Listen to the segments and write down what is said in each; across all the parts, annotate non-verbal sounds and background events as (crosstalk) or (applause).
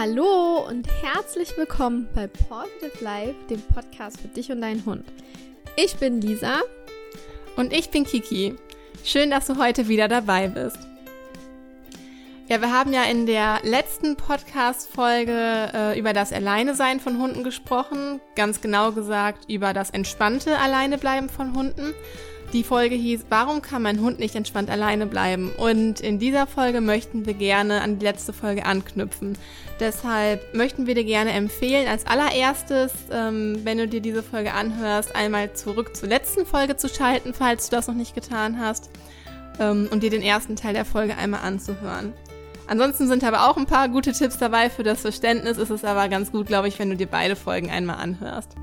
Hallo und herzlich willkommen bei Positive Life, dem Podcast für dich und deinen Hund. Ich bin Lisa. Und ich bin Kiki. Schön, dass du heute wieder dabei bist. Ja, wir haben ja in der letzten Podcast-Folge äh, über das Alleinesein von Hunden gesprochen. Ganz genau gesagt über das entspannte Alleinebleiben von Hunden. Die Folge hieß, warum kann mein Hund nicht entspannt alleine bleiben? Und in dieser Folge möchten wir gerne an die letzte Folge anknüpfen. Deshalb möchten wir dir gerne empfehlen, als allererstes, ähm, wenn du dir diese Folge anhörst, einmal zurück zur letzten Folge zu schalten, falls du das noch nicht getan hast, ähm, und dir den ersten Teil der Folge einmal anzuhören. Ansonsten sind aber auch ein paar gute Tipps dabei für das Verständnis. Ist es aber ganz gut, glaube ich, wenn du dir beide Folgen einmal anhörst.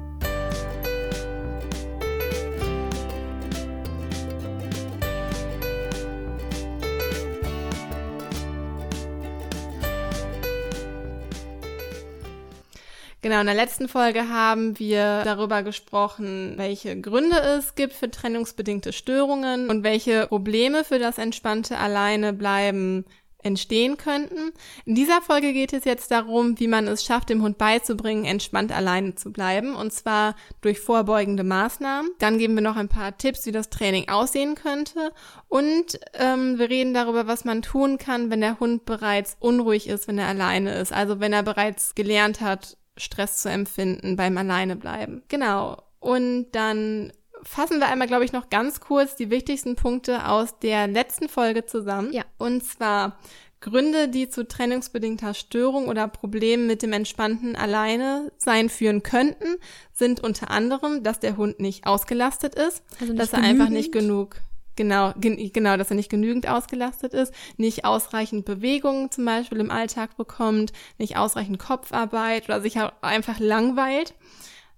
Genau, in der letzten Folge haben wir darüber gesprochen, welche Gründe es gibt für trennungsbedingte Störungen und welche Probleme für das entspannte Alleinebleiben entstehen könnten. In dieser Folge geht es jetzt darum, wie man es schafft, dem Hund beizubringen, entspannt alleine zu bleiben, und zwar durch vorbeugende Maßnahmen. Dann geben wir noch ein paar Tipps, wie das Training aussehen könnte, und ähm, wir reden darüber, was man tun kann, wenn der Hund bereits unruhig ist, wenn er alleine ist, also wenn er bereits gelernt hat, Stress zu empfinden beim Alleinebleiben. Genau. Und dann fassen wir einmal, glaube ich, noch ganz kurz die wichtigsten Punkte aus der letzten Folge zusammen. Ja. Und zwar Gründe, die zu trennungsbedingter Störung oder Problemen mit dem entspannten Alleine sein führen könnten, sind unter anderem, dass der Hund nicht ausgelastet ist, also dass er genügend. einfach nicht genug Genau, gen genau, dass er nicht genügend ausgelastet ist, nicht ausreichend Bewegungen zum Beispiel im Alltag bekommt, nicht ausreichend Kopfarbeit oder sich einfach langweilt.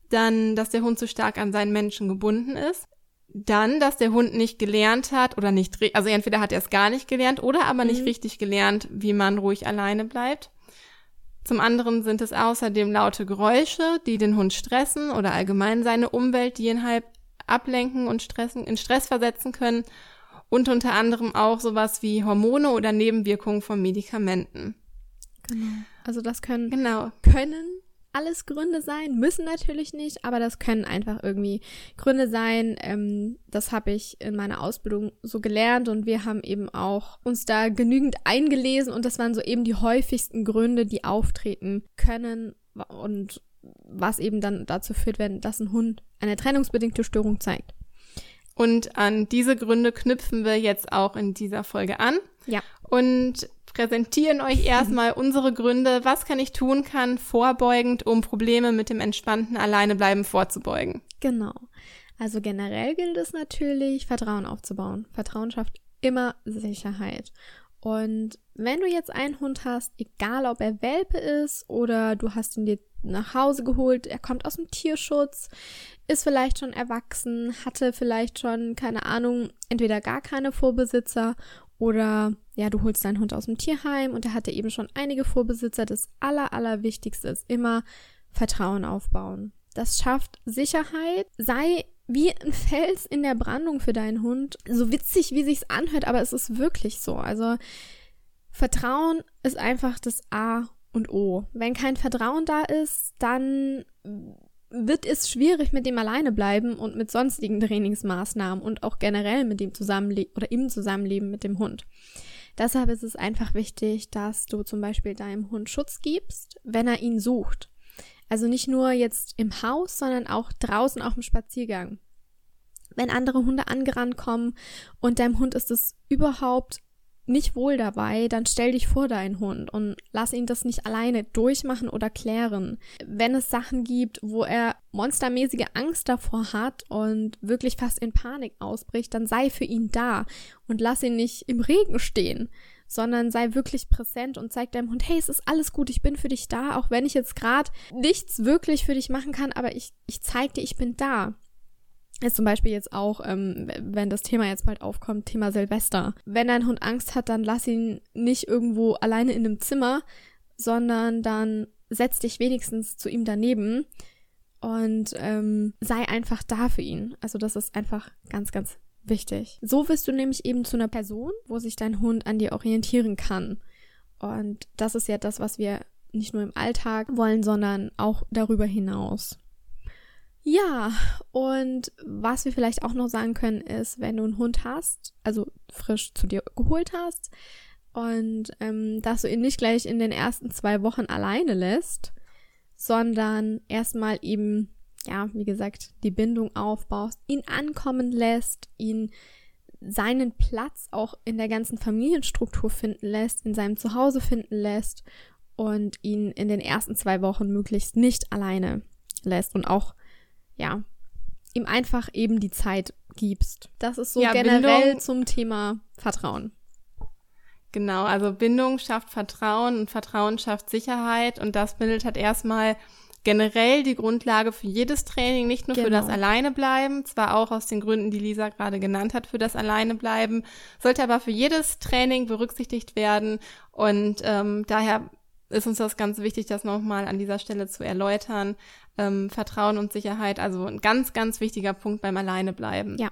Dann, dass der Hund zu stark an seinen Menschen gebunden ist. Dann, dass der Hund nicht gelernt hat oder nicht, also entweder hat er es gar nicht gelernt oder aber mhm. nicht richtig gelernt, wie man ruhig alleine bleibt. Zum anderen sind es außerdem laute Geräusche, die den Hund stressen oder allgemein seine Umwelt, die ihn halb ablenken und stressen, in Stress versetzen können. Und unter anderem auch sowas wie Hormone oder Nebenwirkungen von Medikamenten. Genau. Also das können, genau. können alles Gründe sein, müssen natürlich nicht, aber das können einfach irgendwie Gründe sein. Ähm, das habe ich in meiner Ausbildung so gelernt und wir haben eben auch uns da genügend eingelesen und das waren so eben die häufigsten Gründe, die auftreten können und was eben dann dazu führt, wenn das ein Hund eine trennungsbedingte Störung zeigt. Und an diese Gründe knüpfen wir jetzt auch in dieser Folge an. Ja. Und präsentieren euch erstmal unsere Gründe, was kann ich tun kann, vorbeugend, um Probleme mit dem entspannten Alleinebleiben vorzubeugen. Genau. Also generell gilt es natürlich, Vertrauen aufzubauen. Vertrauen schafft immer Sicherheit. Und wenn du jetzt einen Hund hast, egal ob er Welpe ist oder du hast ihn dir nach Hause geholt, er kommt aus dem Tierschutz, ist vielleicht schon erwachsen, hatte vielleicht schon, keine Ahnung, entweder gar keine Vorbesitzer oder ja, du holst deinen Hund aus dem Tierheim und er hatte eben schon einige Vorbesitzer. Das Aller, Allerwichtigste ist immer Vertrauen aufbauen. Das schafft Sicherheit. Sei wie ein Fels in der Brandung für deinen Hund. So witzig, wie sich's anhört, aber es ist wirklich so. Also Vertrauen ist einfach das A und O. Wenn kein Vertrauen da ist, dann wird es schwierig mit dem alleine bleiben und mit sonstigen Trainingsmaßnahmen und auch generell mit dem Zusammenleben oder im Zusammenleben mit dem Hund. Deshalb ist es einfach wichtig, dass du zum Beispiel deinem Hund Schutz gibst, wenn er ihn sucht. Also nicht nur jetzt im Haus, sondern auch draußen auf dem Spaziergang. Wenn andere Hunde angerannt kommen und deinem Hund ist es überhaupt nicht wohl dabei, dann stell dich vor deinen Hund und lass ihn das nicht alleine durchmachen oder klären. Wenn es Sachen gibt, wo er monstermäßige Angst davor hat und wirklich fast in Panik ausbricht, dann sei für ihn da und lass ihn nicht im Regen stehen, sondern sei wirklich präsent und zeig deinem Hund, hey, es ist alles gut, ich bin für dich da, auch wenn ich jetzt gerade nichts wirklich für dich machen kann, aber ich, ich zeig dir, ich bin da ist zum Beispiel jetzt auch, ähm, wenn das Thema jetzt bald aufkommt, Thema Silvester. Wenn dein Hund Angst hat, dann lass ihn nicht irgendwo alleine in einem Zimmer, sondern dann setz dich wenigstens zu ihm daneben und ähm, sei einfach da für ihn. Also das ist einfach ganz, ganz wichtig. So wirst du nämlich eben zu einer Person, wo sich dein Hund an dir orientieren kann. Und das ist ja das, was wir nicht nur im Alltag wollen, sondern auch darüber hinaus. Ja, und was wir vielleicht auch noch sagen können, ist, wenn du einen Hund hast, also frisch zu dir geholt hast, und ähm, dass du ihn nicht gleich in den ersten zwei Wochen alleine lässt, sondern erstmal eben, ja, wie gesagt, die Bindung aufbaust, ihn ankommen lässt, ihn seinen Platz auch in der ganzen Familienstruktur finden lässt, in seinem Zuhause finden lässt und ihn in den ersten zwei Wochen möglichst nicht alleine lässt und auch, ja, ihm einfach eben die Zeit gibst. Das ist so ja, generell Bindung, zum Thema Vertrauen. Genau, also Bindung schafft Vertrauen und Vertrauen schafft Sicherheit und das bildet halt erstmal generell die Grundlage für jedes Training, nicht nur genau. für das genau. Alleinebleiben, zwar auch aus den Gründen, die Lisa gerade genannt hat, für das Alleinebleiben, sollte aber für jedes Training berücksichtigt werden und ähm, daher ist uns das ganz wichtig, das nochmal an dieser Stelle zu erläutern. Ähm, Vertrauen und Sicherheit, also ein ganz, ganz wichtiger Punkt beim Alleinebleiben. Ja.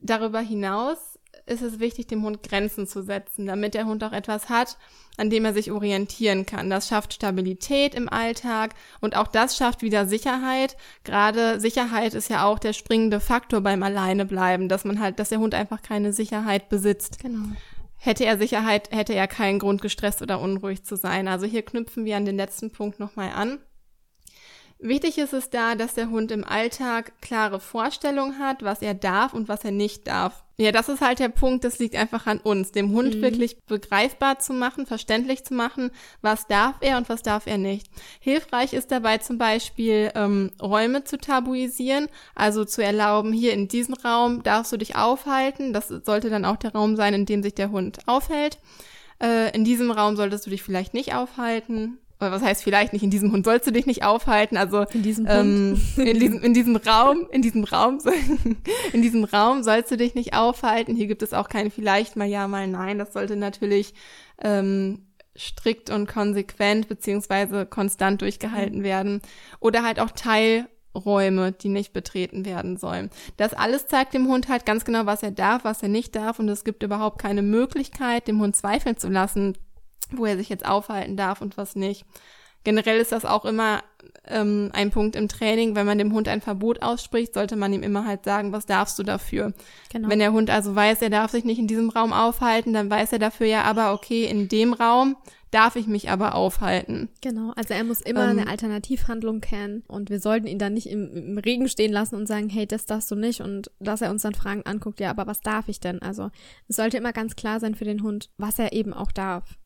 Darüber hinaus ist es wichtig, dem Hund Grenzen zu setzen, damit der Hund auch etwas hat, an dem er sich orientieren kann. Das schafft Stabilität im Alltag und auch das schafft wieder Sicherheit. Gerade Sicherheit ist ja auch der springende Faktor beim Alleinebleiben, dass man halt, dass der Hund einfach keine Sicherheit besitzt. Genau. Hätte er Sicherheit, hätte er keinen Grund, gestresst oder unruhig zu sein. Also hier knüpfen wir an den letzten Punkt nochmal an. Wichtig ist es da, dass der Hund im Alltag klare Vorstellungen hat, was er darf und was er nicht darf. Ja, das ist halt der Punkt, das liegt einfach an uns, dem Hund mhm. wirklich begreifbar zu machen, verständlich zu machen, was darf er und was darf er nicht. Hilfreich ist dabei zum Beispiel ähm, Räume zu tabuisieren, also zu erlauben, hier in diesem Raum darfst du dich aufhalten. Das sollte dann auch der Raum sein, in dem sich der Hund aufhält. Äh, in diesem Raum solltest du dich vielleicht nicht aufhalten was heißt vielleicht nicht, in diesem Hund sollst du dich nicht aufhalten, also in diesem, ähm, (laughs) in diesem, in diesem Raum, in diesem Raum, (laughs) in diesem Raum sollst du dich nicht aufhalten. Hier gibt es auch kein vielleicht mal ja, mal nein. Das sollte natürlich ähm, strikt und konsequent beziehungsweise konstant durchgehalten mhm. werden. Oder halt auch Teilräume, die nicht betreten werden sollen. Das alles zeigt dem Hund halt ganz genau, was er darf, was er nicht darf und es gibt überhaupt keine Möglichkeit, dem Hund zweifeln zu lassen, wo er sich jetzt aufhalten darf und was nicht. Generell ist das auch immer ähm, ein Punkt im Training, wenn man dem Hund ein Verbot ausspricht, sollte man ihm immer halt sagen, was darfst du dafür. Genau. Wenn der Hund also weiß, er darf sich nicht in diesem Raum aufhalten, dann weiß er dafür ja aber, okay, in dem Raum darf ich mich aber aufhalten. Genau, also er muss immer ähm, eine Alternativhandlung kennen und wir sollten ihn dann nicht im, im, Regen stehen lassen und sagen, hey, das darfst du nicht und dass er uns dann Fragen anguckt, ja, aber was darf ich denn? Also es sollte immer ganz klar sein für den Hund, was er eben auch darf.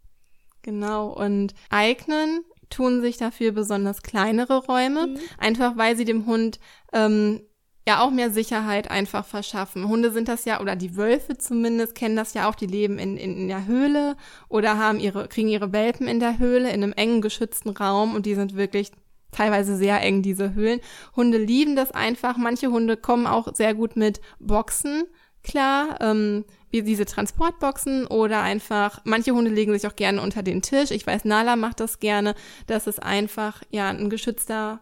Genau, und eignen tun sich dafür besonders kleinere Räume, mhm. einfach weil sie dem Hund ähm, ja auch mehr Sicherheit einfach verschaffen. Hunde sind das ja, oder die Wölfe zumindest, kennen das ja auch, die leben in, in, in der Höhle oder haben ihre, kriegen ihre Welpen in der Höhle, in einem engen, geschützten Raum und die sind wirklich teilweise sehr eng, diese Höhlen. Hunde lieben das einfach. Manche Hunde kommen auch sehr gut mit Boxen klar. Ähm, wie diese Transportboxen oder einfach, manche Hunde legen sich auch gerne unter den Tisch. Ich weiß, Nala macht das gerne. Das ist einfach, ja, ein geschützter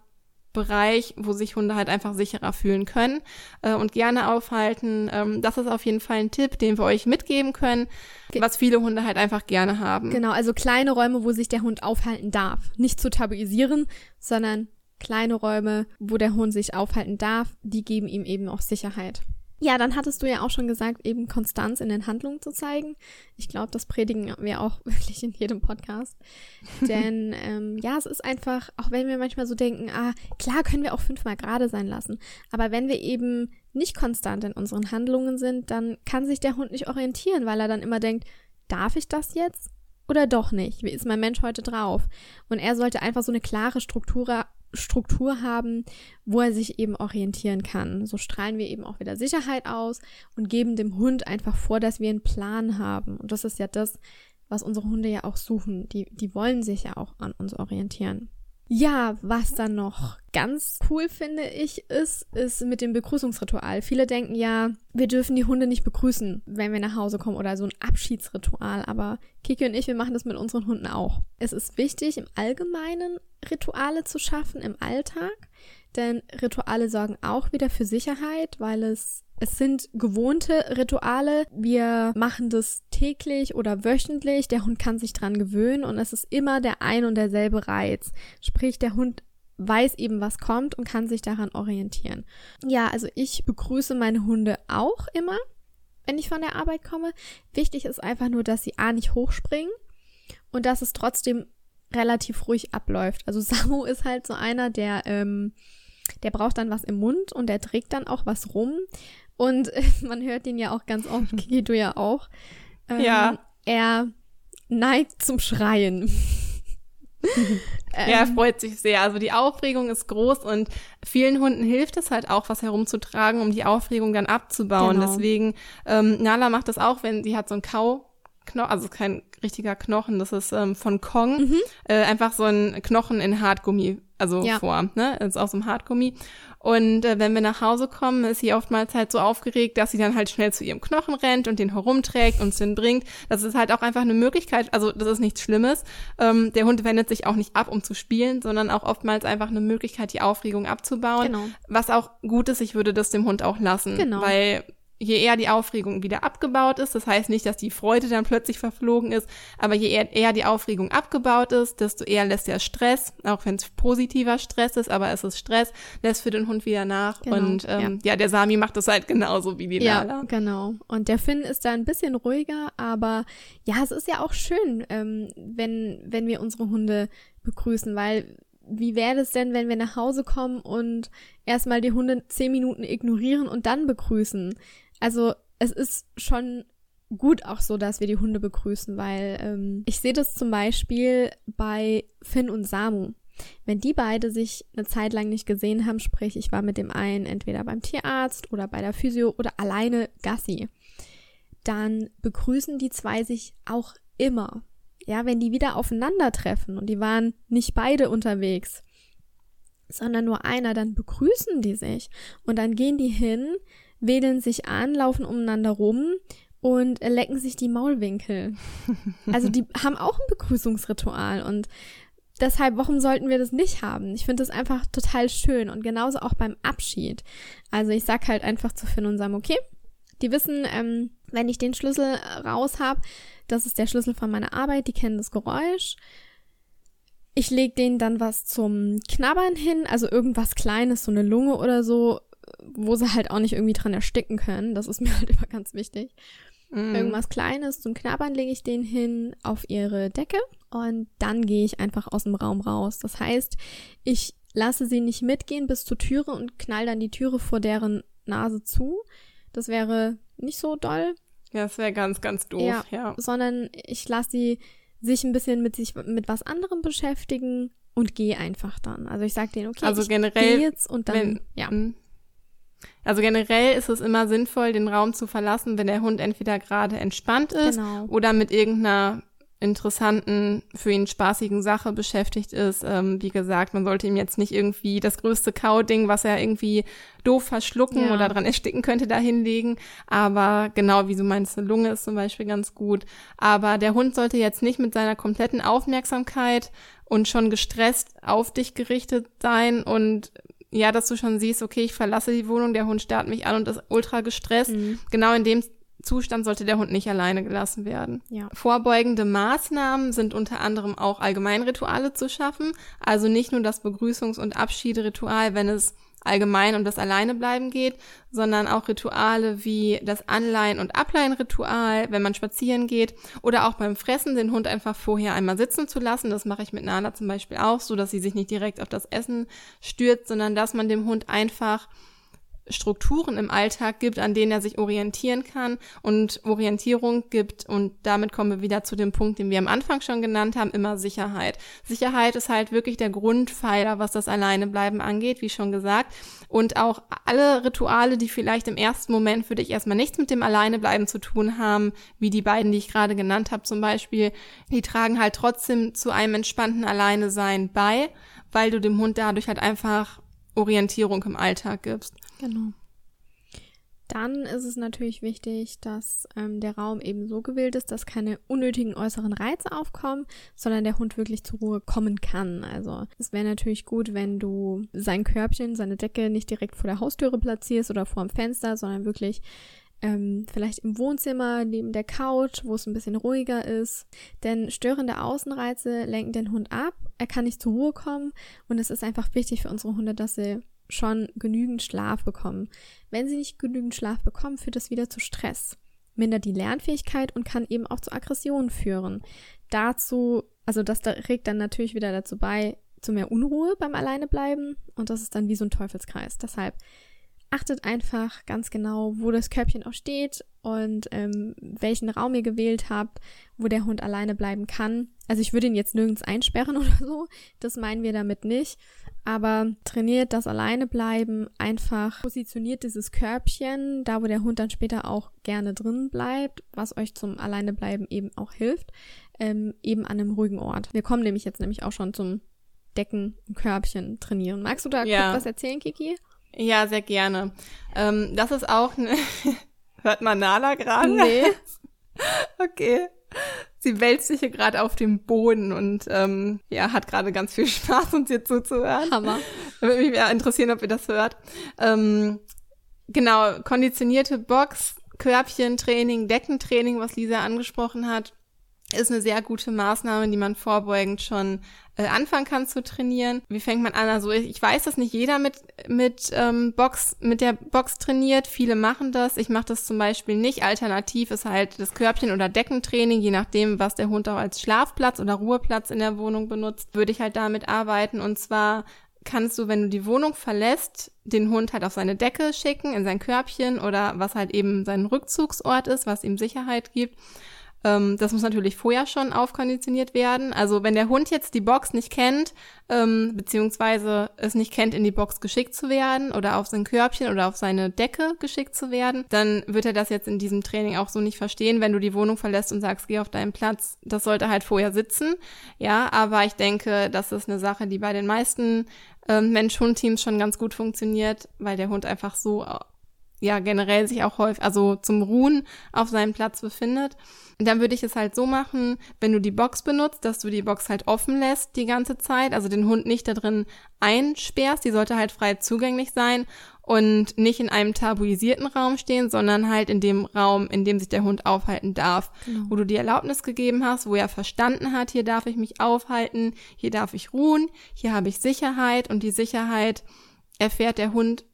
Bereich, wo sich Hunde halt einfach sicherer fühlen können äh, und gerne aufhalten. Ähm, das ist auf jeden Fall ein Tipp, den wir euch mitgeben können, was viele Hunde halt einfach gerne haben. Genau, also kleine Räume, wo sich der Hund aufhalten darf. Nicht zu tabuisieren, sondern kleine Räume, wo der Hund sich aufhalten darf, die geben ihm eben auch Sicherheit. Ja, dann hattest du ja auch schon gesagt, eben Konstanz in den Handlungen zu zeigen. Ich glaube, das predigen wir auch (laughs) wirklich in jedem Podcast. (laughs) Denn ähm, ja, es ist einfach, auch wenn wir manchmal so denken, ah, klar können wir auch fünfmal gerade sein lassen. Aber wenn wir eben nicht konstant in unseren Handlungen sind, dann kann sich der Hund nicht orientieren, weil er dann immer denkt, darf ich das jetzt? Oder doch nicht? Wie ist mein Mensch heute drauf? Und er sollte einfach so eine klare Struktur Struktur haben, wo er sich eben orientieren kann. So strahlen wir eben auch wieder Sicherheit aus und geben dem Hund einfach vor, dass wir einen Plan haben. Und das ist ja das, was unsere Hunde ja auch suchen. Die, die wollen sich ja auch an uns orientieren. Ja, was dann noch ganz cool finde ich ist, ist mit dem Begrüßungsritual. Viele denken ja, wir dürfen die Hunde nicht begrüßen, wenn wir nach Hause kommen oder so ein Abschiedsritual. Aber Kiki und ich, wir machen das mit unseren Hunden auch. Es ist wichtig, im Allgemeinen Rituale zu schaffen im Alltag, denn Rituale sorgen auch wieder für Sicherheit, weil es es sind gewohnte Rituale. Wir machen das täglich oder wöchentlich. Der Hund kann sich dran gewöhnen und es ist immer der ein und derselbe Reiz. Sprich, der Hund weiß eben, was kommt und kann sich daran orientieren. Ja, also ich begrüße meine Hunde auch immer, wenn ich von der Arbeit komme. Wichtig ist einfach nur, dass sie A nicht hochspringen und dass es trotzdem relativ ruhig abläuft. Also (laughs) Samu ist halt so einer, der, ähm, der braucht dann was im Mund und der trägt dann auch was rum. Und (laughs) man hört ihn ja auch ganz oft, (laughs) Kiki, du ja auch. Ähm, ja. Er neigt zum Schreien. (laughs) ja, er ähm. freut sich sehr. Also die Aufregung ist groß und vielen Hunden hilft es halt auch, was herumzutragen, um die Aufregung dann abzubauen. Genau. Deswegen, ähm, Nala macht das auch, wenn sie hat so ein Kau Knochen, also kein richtiger Knochen, das ist ähm, von Kong, mhm. äh, einfach so ein Knochen in Hartgummi, also ja. Form, ne, ist aus dem Hartgummi. Und äh, wenn wir nach Hause kommen, ist sie oftmals halt so aufgeregt, dass sie dann halt schnell zu ihrem Knochen rennt und den herumträgt und den bringt. Das ist halt auch einfach eine Möglichkeit, also das ist nichts Schlimmes. Ähm, der Hund wendet sich auch nicht ab, um zu spielen, sondern auch oftmals einfach eine Möglichkeit, die Aufregung abzubauen. Genau. Was auch gut ist, ich würde das dem Hund auch lassen, genau. weil je eher die Aufregung wieder abgebaut ist, das heißt nicht, dass die Freude dann plötzlich verflogen ist, aber je eher, eher die Aufregung abgebaut ist, desto eher lässt der Stress, auch wenn es positiver Stress ist, aber es ist Stress, lässt für den Hund wieder nach. Genau, und ähm, ja. ja. der Sami macht das halt genauso wie die Lala. Ja, genau. Und der Finn ist da ein bisschen ruhiger, aber ja, es ist ja auch schön, ähm, wenn, wenn wir unsere Hunde begrüßen, weil wie wäre es denn, wenn wir nach Hause kommen und erstmal die Hunde zehn Minuten ignorieren und dann begrüßen? Also es ist schon gut auch so, dass wir die Hunde begrüßen, weil ähm, ich sehe das zum Beispiel bei Finn und Samu. Wenn die beide sich eine Zeit lang nicht gesehen haben, sprich, ich war mit dem einen entweder beim Tierarzt oder bei der Physio oder alleine Gassi, dann begrüßen die zwei sich auch immer. Ja, wenn die wieder aufeinandertreffen und die waren nicht beide unterwegs, sondern nur einer, dann begrüßen die sich und dann gehen die hin, wedeln sich an, laufen umeinander rum und lecken sich die Maulwinkel. (laughs) Also die haben auch ein Begrüßungsritual und deshalb, warum sollten wir das nicht haben? Ich finde das einfach total schön und genauso auch beim Abschied. Also ich sag halt einfach zu Finn und Sam, okay, die wissen, ähm, wenn ich den Schlüssel raus habe, das ist der Schlüssel von meiner Arbeit, die kennen das Geräusch. Ich lege denen dann was zum Knabbern hin, also irgendwas Kleines, so eine Lunge oder so, wo sie halt auch nicht irgendwie dran ersticken können. Das ist (laughs) mir halt immer ganz wichtig. Mm. Irgendwas Kleines zum Knabbern lege ich den hin auf ihre Decke und dann gehe ich einfach aus dem Raum raus. Das heißt, ich lasse sie nicht mitgehen bis zur Türe und knall dann die Türe vor deren Nase zu. Das wäre nicht so doll. Ja, das wäre ganz, ganz doof, ja, ja. Sondern ich lasse sie sich ein bisschen mit sich mit was anderem beschäftigen und gehe einfach dann. Also ich sage denen, okay, also ich generell, jetzt und dann, wenn, ja. Also generell ist es immer sinnvoll, den Raum zu verlassen, wenn der Hund entweder gerade entspannt ist genau. oder mit irgendeiner interessanten, für ihn spaßigen Sache beschäftigt ist. Ähm, wie gesagt, man sollte ihm jetzt nicht irgendwie das größte Kauding, was er irgendwie doof verschlucken ja. oder dran ersticken könnte, da hinlegen. Aber genau, wie du meinst, eine Lunge ist zum Beispiel ganz gut. Aber der Hund sollte jetzt nicht mit seiner kompletten Aufmerksamkeit und schon gestresst auf dich gerichtet sein und ja, dass du schon siehst, okay, ich verlasse die Wohnung, der Hund starrt mich an und ist ultra gestresst. Mhm. Genau in dem Zustand sollte der Hund nicht alleine gelassen werden. Ja. Vorbeugende Maßnahmen sind unter anderem auch Allgemeinrituale zu schaffen, also nicht nur das Begrüßungs- und Abschiederitual, wenn es allgemein um das Alleinebleiben geht, sondern auch Rituale wie das Anleihen- und Ableihenritual, wenn man spazieren geht oder auch beim Fressen den Hund einfach vorher einmal sitzen zu lassen. Das mache ich mit Nana zum Beispiel auch, so dass sie sich nicht direkt auf das Essen stürzt, sondern dass man dem Hund einfach Strukturen im Alltag gibt, an denen er sich orientieren kann und Orientierung gibt. Und damit kommen wir wieder zu dem Punkt, den wir am Anfang schon genannt haben, immer Sicherheit. Sicherheit ist halt wirklich der Grundpfeiler, was das Alleinebleiben angeht, wie schon gesagt. Und auch alle Rituale, die vielleicht im ersten Moment für dich erstmal nichts mit dem Alleinebleiben zu tun haben, wie die beiden, die ich gerade genannt habe zum Beispiel, die tragen halt trotzdem zu einem entspannten Alleinesein bei, weil du dem Hund dadurch halt einfach Orientierung im Alltag gibst. Genau. Dann ist es natürlich wichtig, dass ähm, der Raum eben so gewählt ist, dass keine unnötigen äußeren Reize aufkommen, sondern der Hund wirklich zur Ruhe kommen kann. Also es wäre natürlich gut, wenn du sein Körbchen, seine Decke nicht direkt vor der Haustüre platzierst oder vor dem Fenster, sondern wirklich ähm, vielleicht im Wohnzimmer neben der Couch, wo es ein bisschen ruhiger ist. Denn störende Außenreize lenken den Hund ab. Er kann nicht zur Ruhe kommen und es ist einfach wichtig für unsere Hunde, dass sie schon genügend Schlaf bekommen. Wenn sie nicht genügend Schlaf bekommen, führt das wieder zu Stress, mindert die Lernfähigkeit und kann eben auch zu Aggressionen führen. Dazu, also das regt dann natürlich wieder dazu bei, zu mehr Unruhe beim Alleinebleiben und das ist dann wie so ein Teufelskreis. Deshalb achtet einfach ganz genau, wo das Körbchen auch steht und ähm, welchen Raum ihr gewählt habt, wo der Hund alleine bleiben kann. Also ich würde ihn jetzt nirgends einsperren (laughs) oder so, das meinen wir damit nicht. Aber trainiert das Alleinebleiben einfach, positioniert dieses Körbchen, da wo der Hund dann später auch gerne drin bleibt, was euch zum Alleinebleiben eben auch hilft, ähm, eben an einem ruhigen Ort. Wir kommen nämlich jetzt nämlich auch schon zum Decken, Körbchen trainieren. Magst du da ja. kurz was erzählen, Kiki? Ja, sehr gerne. Ähm, das ist auch eine. (laughs) Hört man Nala gerade? Nee. (laughs) okay. Sie wälzt sich hier gerade auf dem Boden und ähm, ja, hat gerade ganz viel (laughs) Spaß, uns hier zuzuhören. Hammer. Würde mich mehr interessieren, ob ihr das hört. Ähm, genau, konditionierte Box, Körbchentraining, Deckentraining, was Lisa angesprochen hat ist eine sehr gute Maßnahme, die man vorbeugend schon äh, anfangen kann zu trainieren. Wie fängt man an? Also ich, weiß, dass nicht jeder mit mit ähm, Box mit der Box trainiert. Viele machen das. Ich mache das zum Beispiel nicht. Alternativ ist halt das Körbchen oder Deckentraining, je nachdem, was der Hund auch als Schlafplatz oder Ruheplatz in der Wohnung benutzt, würde ich halt damit arbeiten. Und zwar kannst du, wenn du die Wohnung verlässt, den Hund halt auf seine Decke schicken, in sein Körbchen oder was halt eben sein Rückzugsort ist, was ihm Sicherheit gibt. Ähm, das muss natürlich vorher schon aufkonditioniert werden. Also wenn der Hund jetzt die Box nicht kennt, ähm, beziehungsweise es nicht kennt, in die Box geschickt zu werden oder auf sein Körbchen oder auf seine Decke geschickt zu werden, dann wird er das jetzt in diesem Training auch so nicht verstehen, wenn du die Wohnung verlässt und sagst, geh auf deinen Platz. Das sollte halt vorher sitzen. Ja, aber ich denke, das ist eine Sache, die bei den meisten ähm, Mensch-Hund-Teams schon ganz gut funktioniert, weil der Hund einfach so ja generell sich auch häufig, also zum Ruhen auf seinem Platz befindet. dann würde ich es halt so machen, wenn du die Box benutzt, dass du die Box halt offen lässt die ganze Zeit, also den Hund nicht da drin einsperrst, die sollte halt frei zugänglich sein und nicht in einem tabuisierten Raum stehen, sondern halt in dem Raum, in dem sich der Hund aufhalten darf, genau. wo du die Erlaubnis gegeben hast, wo er verstanden hat, hier darf ich mich aufhalten, hier darf ich ruhen, hier habe ich Sicherheit und die Sicherheit erfährt der Hund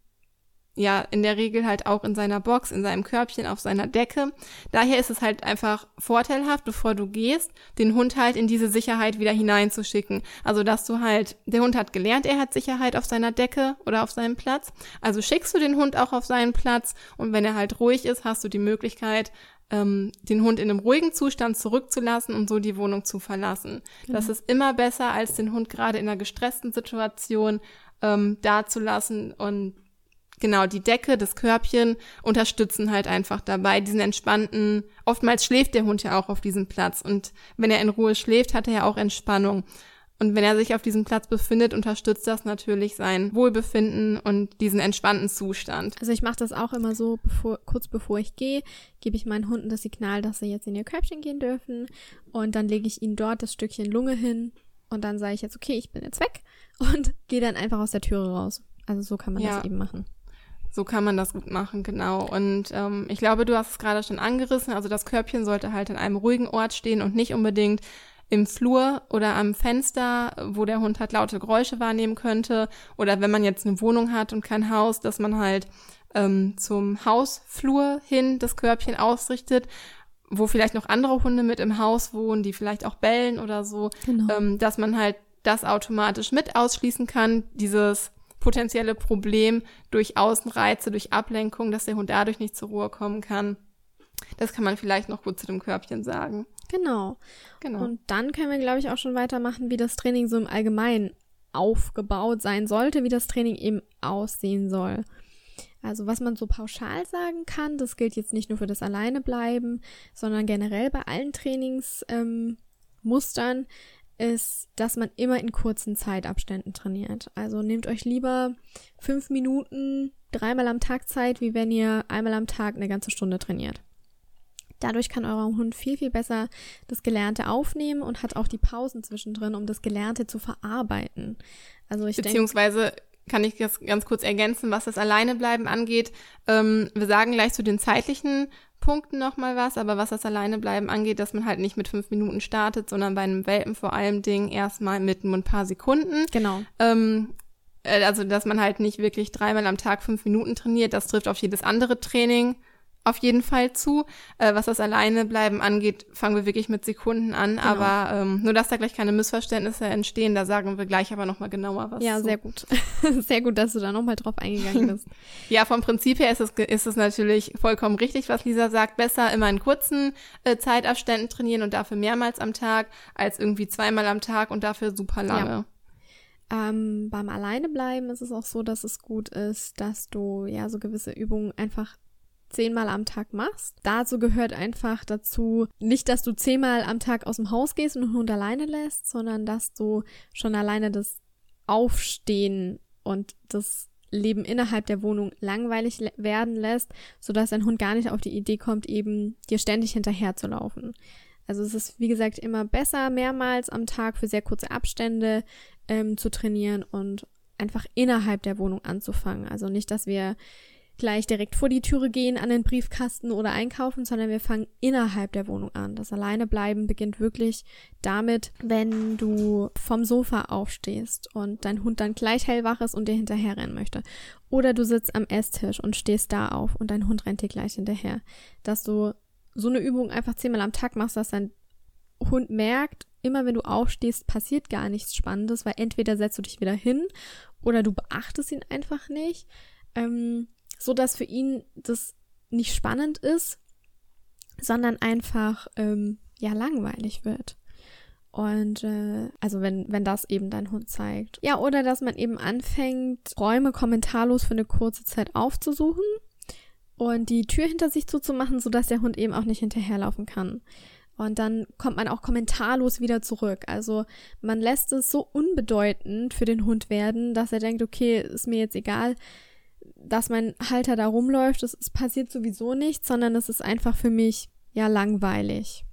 ja in der Regel halt auch in seiner Box, in seinem Körbchen, auf seiner Decke. Daher ist es halt einfach vorteilhaft, bevor du gehst, den Hund halt in diese Sicherheit wieder hineinzuschicken. Also, dass du halt, der Hund hat gelernt, er hat Sicherheit auf seiner Decke oder auf seinem Platz. Also schickst du den Hund auch auf seinen Platz und wenn er halt ruhig ist, hast du die Möglichkeit, ähm, den Hund in einem ruhigen Zustand zurückzulassen und so die Wohnung zu verlassen. Genau. Das ist immer besser, als den Hund gerade in einer gestressten Situation ähm, dazulassen und genau, die Decke, das Körbchen unterstützen halt einfach dabei, diesen entspannten, oftmals schläft der Hund ja auch auf diesem Platz und wenn er in Ruhe schläft, hat er ja auch Entspannung. Und wenn er sich auf diesem Platz befindet, unterstützt das natürlich sein Wohlbefinden und diesen entspannten Zustand. Also ich mache das auch immer so, bevor, kurz bevor ich gehe, gebe ich meinen Hunden das Signal, dass sie jetzt in ihr Körbchen gehen dürfen und dann lege ich ihnen dort das Stückchen Lunge hin und dann sage ich jetzt, okay, ich bin jetzt weg (laughs) und gehe dann einfach aus der Türe raus. Also so kann man ja. das eben machen. So kann man das gut machen, genau. Und ähm, ich glaube, du hast es gerade schon angerissen. Also das Körbchen sollte halt an einem ruhigen Ort stehen und nicht unbedingt im Flur oder am Fenster, wo der Hund halt laute Geräusche wahrnehmen könnte. Oder wenn man jetzt eine Wohnung hat und kein Haus, dass man halt ähm, zum Hausflur hin das Körbchen ausrichtet, wo vielleicht noch andere Hunde mit im Haus wohnen, die vielleicht auch bellen oder so, genau. ähm, dass man halt das automatisch mit ausschließen kann, dieses potenzielle Problem durch Außenreize, durch Ablenkung, dass der Hund dadurch nicht zur Ruhe kommen kann. Das kann man vielleicht noch gut zu dem Körbchen sagen. Genau. genau. Und dann können wir, glaube ich, auch schon weitermachen, wie das Training so im Allgemeinen aufgebaut sein sollte, wie das Training eben aussehen soll. Also was man so pauschal sagen kann, das gilt jetzt nicht nur für das Alleinebleiben, sondern generell bei allen Trainingsmustern, ähm, ist, dass man immer in kurzen Zeitabständen trainiert. Also nehmt euch lieber fünf Minuten dreimal am Tag Zeit, wie wenn ihr einmal am Tag eine ganze Stunde trainiert. Dadurch kann euer Hund viel, viel besser das Gelernte aufnehmen und hat auch die Pausen zwischendrin, um das Gelernte zu verarbeiten. Also ich Beziehungsweise kann ich das ganz kurz ergänzen, was das Alleinebleiben angeht. Ähm, wir sagen gleich zu den zeitlichen Punkten nochmal was, aber was das Alleinebleiben angeht, dass man halt nicht mit fünf Minuten startet, sondern bei einem Welpen vor allem Ding erstmal mit nur ein paar Sekunden. Genau. Ähm, äh, also, dass man halt nicht wirklich dreimal am Tag fünf Minuten trainiert, das trifft auf jedes andere Training auf jeden Fall zu. Äh, was das Alleinebleiben angeht, fangen wir wirklich mit Sekunden an. Genau. Aber ähm, nur, dass da gleich keine Missverständnisse entstehen, da sagen wir gleich aber nochmal genauer was. Ja, zu. sehr gut. (laughs) sehr gut, dass du da nochmal drauf eingegangen bist. (laughs) ja, vom Prinzip her ist es, ist es natürlich vollkommen richtig, was Lisa sagt. Besser immer in kurzen äh, Zeitabständen trainieren und dafür mehrmals am Tag, als irgendwie zweimal am Tag und dafür super lange. Ja. Ähm, beim Alleinebleiben ist es auch so, dass es gut ist, dass du ja so gewisse Übungen einfach zehnmal am Tag machst. Dazu gehört einfach dazu, nicht, dass du zehnmal am Tag aus dem Haus gehst und den Hund alleine lässt, sondern dass du schon alleine das Aufstehen und das Leben innerhalb der Wohnung langweilig werden lässt, sodass dein Hund gar nicht auf die Idee kommt, eben dir ständig hinterher zu laufen. Also es ist, wie gesagt, immer besser, mehrmals am Tag für sehr kurze Abstände ähm, zu trainieren und einfach innerhalb der Wohnung anzufangen. Also nicht, dass wir gleich direkt vor die Türe gehen an den Briefkasten oder einkaufen, sondern wir fangen innerhalb der Wohnung an. Das Alleinebleiben beginnt wirklich damit, wenn du vom Sofa aufstehst und dein Hund dann gleich hellwach ist und dir hinterherrennen möchte. Oder du sitzt am Esstisch und stehst da auf und dein Hund rennt dir gleich hinterher. Dass du so eine Übung einfach zehnmal am Tag machst, dass dein Hund merkt, immer wenn du aufstehst, passiert gar nichts Spannendes, weil entweder setzt du dich wieder hin oder du beachtest ihn einfach nicht. Ähm, so dass für ihn das nicht spannend ist, sondern einfach ähm, ja langweilig wird. Und äh, also wenn, wenn das eben dein Hund zeigt. Ja, oder dass man eben anfängt, Räume kommentarlos für eine kurze Zeit aufzusuchen und die Tür hinter sich zuzumachen, sodass der Hund eben auch nicht hinterherlaufen kann. Und dann kommt man auch kommentarlos wieder zurück. Also man lässt es so unbedeutend für den Hund werden, dass er denkt, okay, ist mir jetzt egal, dass mein Halter da rumläuft, es, es passiert sowieso nichts, sondern es ist einfach für mich ja langweilig.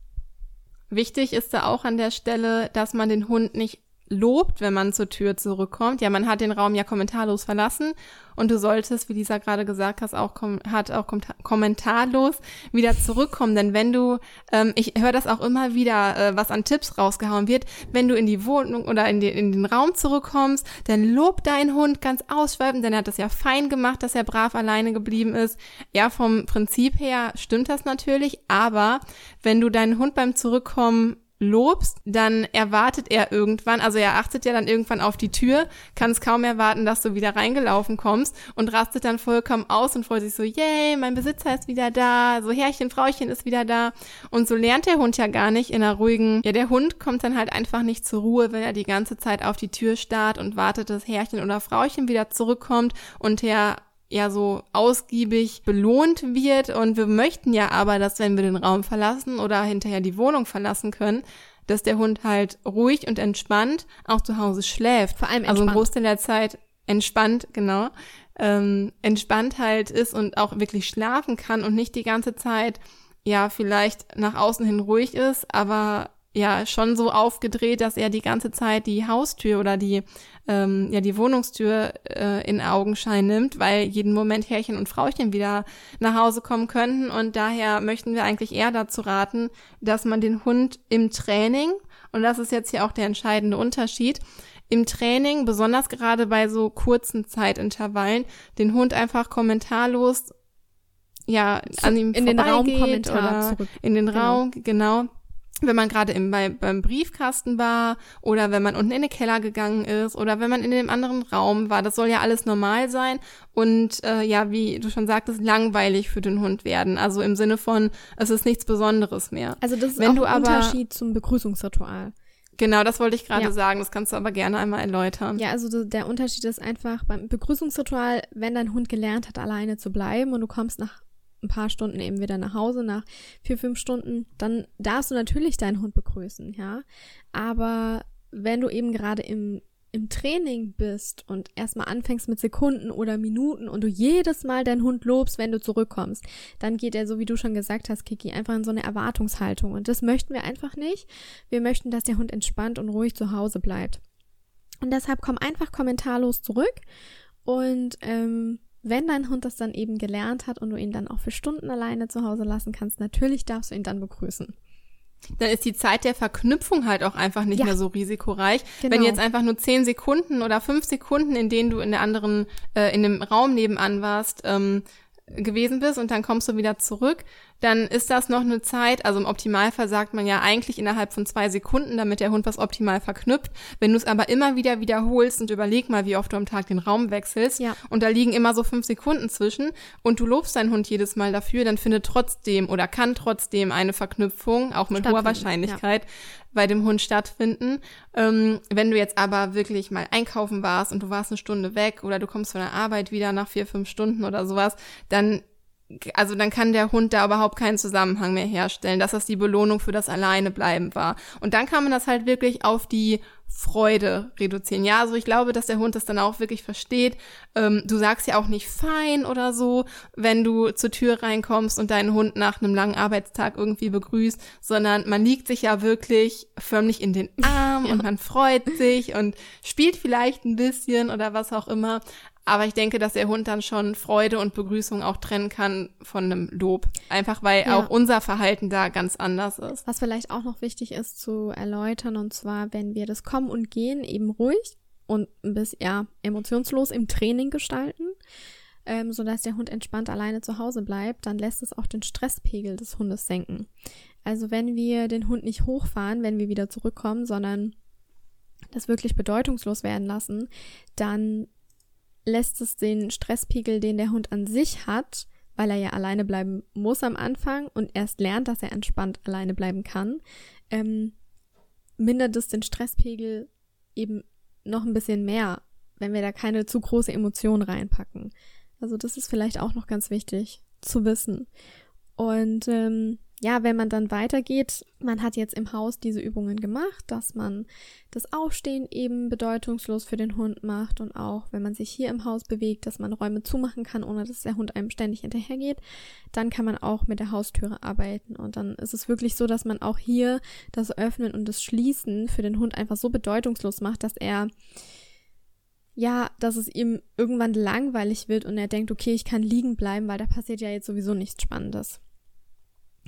Wichtig ist da auch an der Stelle, dass man den Hund nicht lobt, wenn man zur Tür zurückkommt. Ja, man hat den Raum ja kommentarlos verlassen und du solltest, wie Lisa gerade gesagt hast, auch hat auch kom kommentarlos wieder zurückkommen. Denn wenn du, ähm, ich höre das auch immer wieder, äh, was an Tipps rausgehauen wird, wenn du in die Wohnung oder in, die, in den Raum zurückkommst, dann lob deinen Hund ganz ausschweifend, denn er hat das ja fein gemacht, dass er brav alleine geblieben ist. Ja, vom Prinzip her stimmt das natürlich, aber wenn du deinen Hund beim Zurückkommen lobst, dann erwartet er irgendwann, also er achtet ja dann irgendwann auf die Tür, kann es kaum erwarten, dass du wieder reingelaufen kommst und rastet dann vollkommen aus und freut sich so, yay, mein Besitzer ist wieder da, so Herrchen, Frauchen ist wieder da. Und so lernt der Hund ja gar nicht in einer ruhigen, ja, der Hund kommt dann halt einfach nicht zur Ruhe, wenn er die ganze Zeit auf die Tür starrt und wartet, dass Herrchen oder Frauchen wieder zurückkommt und der ja so ausgiebig belohnt wird. Und wir möchten ja aber, dass wenn wir den Raum verlassen oder hinterher die Wohnung verlassen können, dass der Hund halt ruhig und entspannt auch zu Hause schläft. Vor allem entspannt. Also ein Großteil der Zeit entspannt, genau. Ähm, entspannt halt ist und auch wirklich schlafen kann und nicht die ganze Zeit, ja, vielleicht nach außen hin ruhig ist, aber ja schon so aufgedreht, dass er die ganze Zeit die Haustür oder die ähm, ja die Wohnungstür äh, in Augenschein nimmt, weil jeden Moment Herrchen und Frauchen wieder nach Hause kommen könnten und daher möchten wir eigentlich eher dazu raten, dass man den Hund im Training und das ist jetzt hier auch der entscheidende Unterschied im Training, besonders gerade bei so kurzen Zeitintervallen, den Hund einfach kommentarlos ja an ihm in den Raum oder in den genau. Raum genau wenn man gerade im, bei, beim Briefkasten war oder wenn man unten in den Keller gegangen ist oder wenn man in dem anderen Raum war. Das soll ja alles normal sein und äh, ja, wie du schon sagtest, langweilig für den Hund werden. Also im Sinne von, es ist nichts Besonderes mehr. Also das ist wenn auch du ein aber, Unterschied zum Begrüßungsritual. Genau, das wollte ich gerade ja. sagen. Das kannst du aber gerne einmal erläutern. Ja, also der Unterschied ist einfach beim Begrüßungsritual, wenn dein Hund gelernt hat, alleine zu bleiben und du kommst nach ein paar Stunden eben wieder nach Hause, nach vier, fünf Stunden, dann darfst du natürlich deinen Hund begrüßen, ja. Aber wenn du eben gerade im im Training bist und erstmal anfängst mit Sekunden oder Minuten und du jedes Mal deinen Hund lobst, wenn du zurückkommst, dann geht er, so wie du schon gesagt hast, Kiki, einfach in so eine Erwartungshaltung. Und das möchten wir einfach nicht. Wir möchten, dass der Hund entspannt und ruhig zu Hause bleibt. Und deshalb komm einfach kommentarlos zurück und ähm, wenn dein Hund das dann eben gelernt hat und du ihn dann auch für Stunden alleine zu Hause lassen kannst, natürlich darfst du ihn dann begrüßen dann ist die Zeit der Verknüpfung halt auch einfach nicht ja. mehr so risikoreich. Genau. Wenn jetzt einfach nur zehn Sekunden oder fünf Sekunden, in denen du in der anderen, äh, in dem Raum nebenan warst, ähm, gewesen bist und dann kommst du wieder zurück, dann ist das noch eine Zeit, also im Optimalfall sagt man ja eigentlich innerhalb von zwei Sekunden, damit der Hund was optimal verknüpft. Wenn du es aber immer wieder wiederholst und überleg mal, wie oft du am Tag den Raum wechselst ja. und da liegen immer so fünf Sekunden zwischen und du lobst deinen Hund jedes Mal dafür, dann findet trotzdem oder kann trotzdem eine Verknüpfung, auch mit hoher Wahrscheinlichkeit, ja. bei dem Hund stattfinden. Ähm, wenn du jetzt aber wirklich mal einkaufen warst und du warst eine Stunde weg oder du kommst von der Arbeit wieder nach vier, fünf Stunden oder sowas, dann also dann kann der Hund da überhaupt keinen Zusammenhang mehr herstellen, dass das die Belohnung für das Alleinebleiben war. Und dann kann man das halt wirklich auf die Freude reduzieren. Ja, also ich glaube, dass der Hund das dann auch wirklich versteht. Ähm, du sagst ja auch nicht fein oder so, wenn du zur Tür reinkommst und deinen Hund nach einem langen Arbeitstag irgendwie begrüßt, sondern man liegt sich ja wirklich förmlich in den Arm (laughs) ja. und man freut sich und spielt vielleicht ein bisschen oder was auch immer. Aber ich denke, dass der Hund dann schon Freude und Begrüßung auch trennen kann von einem Lob. Einfach weil ja. auch unser Verhalten da ganz anders ist. Was vielleicht auch noch wichtig ist zu erläutern, und zwar, wenn wir das Kommen und Gehen eben ruhig und ein bisschen ja, emotionslos im Training gestalten, ähm, sodass der Hund entspannt alleine zu Hause bleibt, dann lässt es auch den Stresspegel des Hundes senken. Also wenn wir den Hund nicht hochfahren, wenn wir wieder zurückkommen, sondern das wirklich bedeutungslos werden lassen, dann lässt es den Stresspegel, den der Hund an sich hat, weil er ja alleine bleiben muss am Anfang und erst lernt, dass er entspannt alleine bleiben kann, ähm, mindert es den Stresspegel eben noch ein bisschen mehr, wenn wir da keine zu große Emotion reinpacken. Also das ist vielleicht auch noch ganz wichtig zu wissen. Und ähm, ja, wenn man dann weitergeht, man hat jetzt im Haus diese Übungen gemacht, dass man das Aufstehen eben bedeutungslos für den Hund macht und auch, wenn man sich hier im Haus bewegt, dass man Räume zumachen kann, ohne dass der Hund einem ständig hinterhergeht, dann kann man auch mit der Haustüre arbeiten und dann ist es wirklich so, dass man auch hier das Öffnen und das Schließen für den Hund einfach so bedeutungslos macht, dass er ja, dass es ihm irgendwann langweilig wird und er denkt, okay, ich kann liegen bleiben, weil da passiert ja jetzt sowieso nichts Spannendes.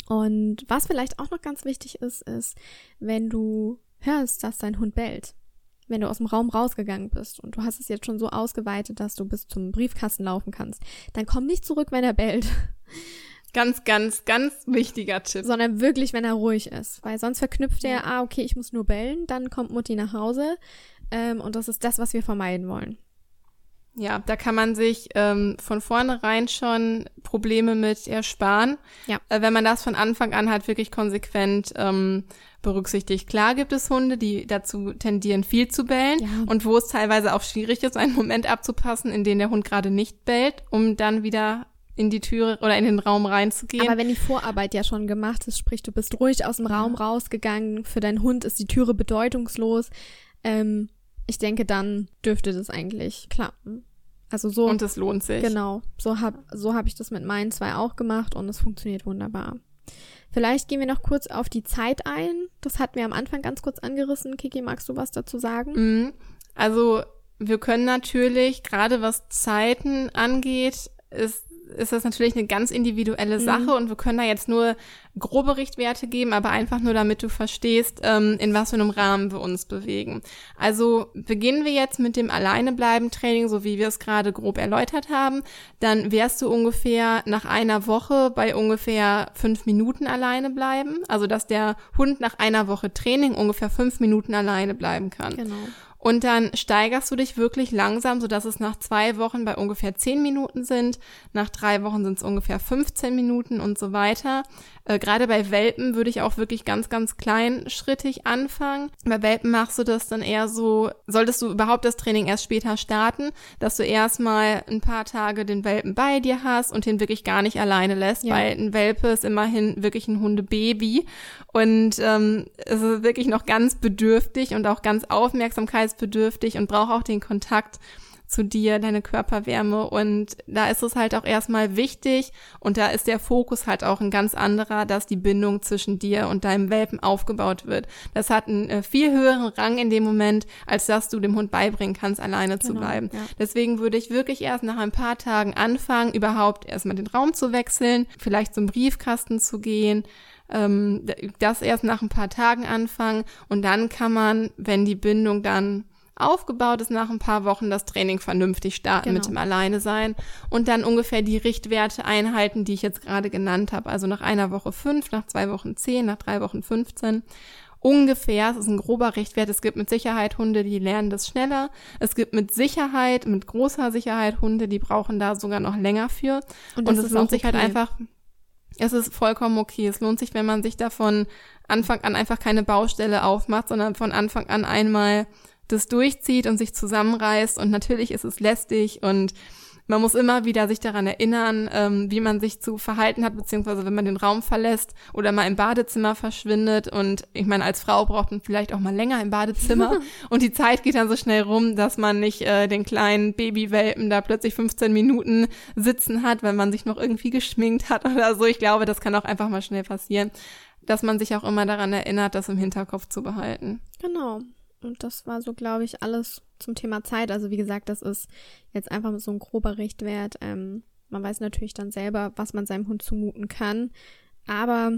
Und was vielleicht auch noch ganz wichtig ist, ist, wenn du hörst, dass dein Hund bellt, wenn du aus dem Raum rausgegangen bist und du hast es jetzt schon so ausgeweitet, dass du bis zum Briefkasten laufen kannst, dann komm nicht zurück, wenn er bellt. (laughs) Ganz, ganz, ganz wichtiger Tipp. Sondern wirklich, wenn er ruhig ist. Weil sonst verknüpft er, ah, okay, ich muss nur bellen, dann kommt Mutti nach Hause. Ähm, und das ist das, was wir vermeiden wollen. Ja, da kann man sich ähm, von vornherein schon Probleme mit ersparen, ja. äh, wenn man das von Anfang an halt wirklich konsequent ähm, berücksichtigt. Klar gibt es Hunde, die dazu tendieren, viel zu bellen ja. und wo es teilweise auch schwierig ist, einen Moment abzupassen, in dem der Hund gerade nicht bellt, um dann wieder in die Türe oder in den Raum reinzugehen. Aber wenn die Vorarbeit ja schon gemacht ist, sprich, du bist ruhig aus dem Raum rausgegangen, für deinen Hund ist die Türe bedeutungslos, ähm, ich denke, dann dürfte das eigentlich klappen. Also so. Und es lohnt sich. Genau. So habe so hab ich das mit meinen zwei auch gemacht und es funktioniert wunderbar. Vielleicht gehen wir noch kurz auf die Zeit ein. Das hatten wir am Anfang ganz kurz angerissen. Kiki, magst du was dazu sagen? Mhm. Also wir können natürlich, gerade was Zeiten angeht, ist ist das natürlich eine ganz individuelle mhm. Sache mhm. und wir können da jetzt nur grobe Richtwerte geben, aber einfach nur damit du verstehst, ähm, in was für einem Rahmen wir uns bewegen. Also beginnen wir jetzt mit dem Alleinebleiben-Training, so wie wir es gerade grob erläutert haben, dann wärst du ungefähr nach einer Woche bei ungefähr fünf Minuten alleine bleiben. Also dass der Hund nach einer Woche Training ungefähr fünf Minuten alleine bleiben kann. Genau. Und dann steigerst du dich wirklich langsam, sodass es nach zwei Wochen bei ungefähr zehn Minuten sind. Nach drei Wochen sind es ungefähr 15 Minuten und so weiter. Äh, Gerade bei Welpen würde ich auch wirklich ganz, ganz kleinschrittig anfangen. Bei Welpen machst du das dann eher so, solltest du überhaupt das Training erst später starten, dass du erstmal ein paar Tage den Welpen bei dir hast und ihn wirklich gar nicht alleine lässt, ja. weil ein Welpe ist immerhin wirklich ein Hundebaby und ähm, es ist wirklich noch ganz bedürftig und auch ganz aufmerksamkeit sicherheitsbedürftig und braucht auch den Kontakt zu dir, deine Körperwärme. Und da ist es halt auch erstmal wichtig und da ist der Fokus halt auch ein ganz anderer, dass die Bindung zwischen dir und deinem Welpen aufgebaut wird. Das hat einen äh, viel höheren Rang in dem Moment, als dass du dem Hund beibringen kannst, alleine genau, zu bleiben. Ja. Deswegen würde ich wirklich erst nach ein paar Tagen anfangen, überhaupt erstmal den Raum zu wechseln, vielleicht zum Briefkasten zu gehen, ähm, das erst nach ein paar Tagen anfangen und dann kann man, wenn die Bindung dann aufgebaut ist, nach ein paar Wochen das Training vernünftig starten genau. mit dem Alleine sein und dann ungefähr die Richtwerte einhalten, die ich jetzt gerade genannt habe. Also nach einer Woche fünf, nach zwei Wochen zehn, nach drei Wochen 15 ungefähr, es ist ein grober Richtwert. Es gibt mit Sicherheit Hunde, die lernen das schneller. Es gibt mit Sicherheit, mit großer Sicherheit Hunde, die brauchen da sogar noch länger für. Und, und es lohnt sich halt okay. halt einfach, es ist vollkommen okay. Es lohnt sich, wenn man sich davon Anfang an einfach keine Baustelle aufmacht, sondern von Anfang an einmal das durchzieht und sich zusammenreißt. Und natürlich ist es lästig und man muss immer wieder sich daran erinnern, ähm, wie man sich zu verhalten hat, beziehungsweise wenn man den Raum verlässt oder mal im Badezimmer verschwindet. Und ich meine, als Frau braucht man vielleicht auch mal länger im Badezimmer. (laughs) und die Zeit geht dann so schnell rum, dass man nicht äh, den kleinen Babywelpen da plötzlich 15 Minuten sitzen hat, weil man sich noch irgendwie geschminkt hat (laughs) oder so. Ich glaube, das kann auch einfach mal schnell passieren, dass man sich auch immer daran erinnert, das im Hinterkopf zu behalten. Genau. Und das war so, glaube ich, alles zum Thema Zeit. Also wie gesagt, das ist jetzt einfach so ein grober Richtwert. Ähm, man weiß natürlich dann selber, was man seinem Hund zumuten kann. Aber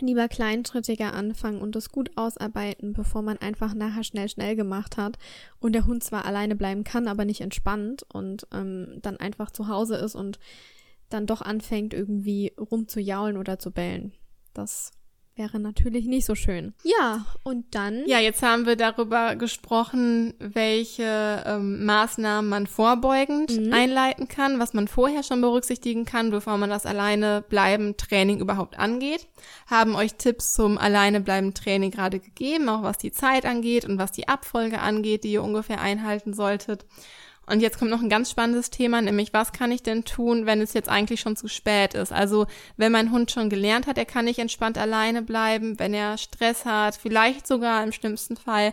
lieber kleinschrittiger anfangen und das gut ausarbeiten, bevor man einfach nachher schnell, schnell gemacht hat und der Hund zwar alleine bleiben kann, aber nicht entspannt und ähm, dann einfach zu Hause ist und dann doch anfängt irgendwie rumzujaulen oder zu bellen. Das wäre natürlich nicht so schön. Ja, und dann. Ja, jetzt haben wir darüber gesprochen, welche ähm, Maßnahmen man vorbeugend mhm. einleiten kann, was man vorher schon berücksichtigen kann, bevor man das alleine bleiben Training überhaupt angeht. Haben euch Tipps zum alleine bleiben Training gerade gegeben, auch was die Zeit angeht und was die Abfolge angeht, die ihr ungefähr einhalten solltet. Und jetzt kommt noch ein ganz spannendes Thema, nämlich was kann ich denn tun, wenn es jetzt eigentlich schon zu spät ist? Also wenn mein Hund schon gelernt hat, er kann nicht entspannt alleine bleiben, wenn er Stress hat, vielleicht sogar im schlimmsten Fall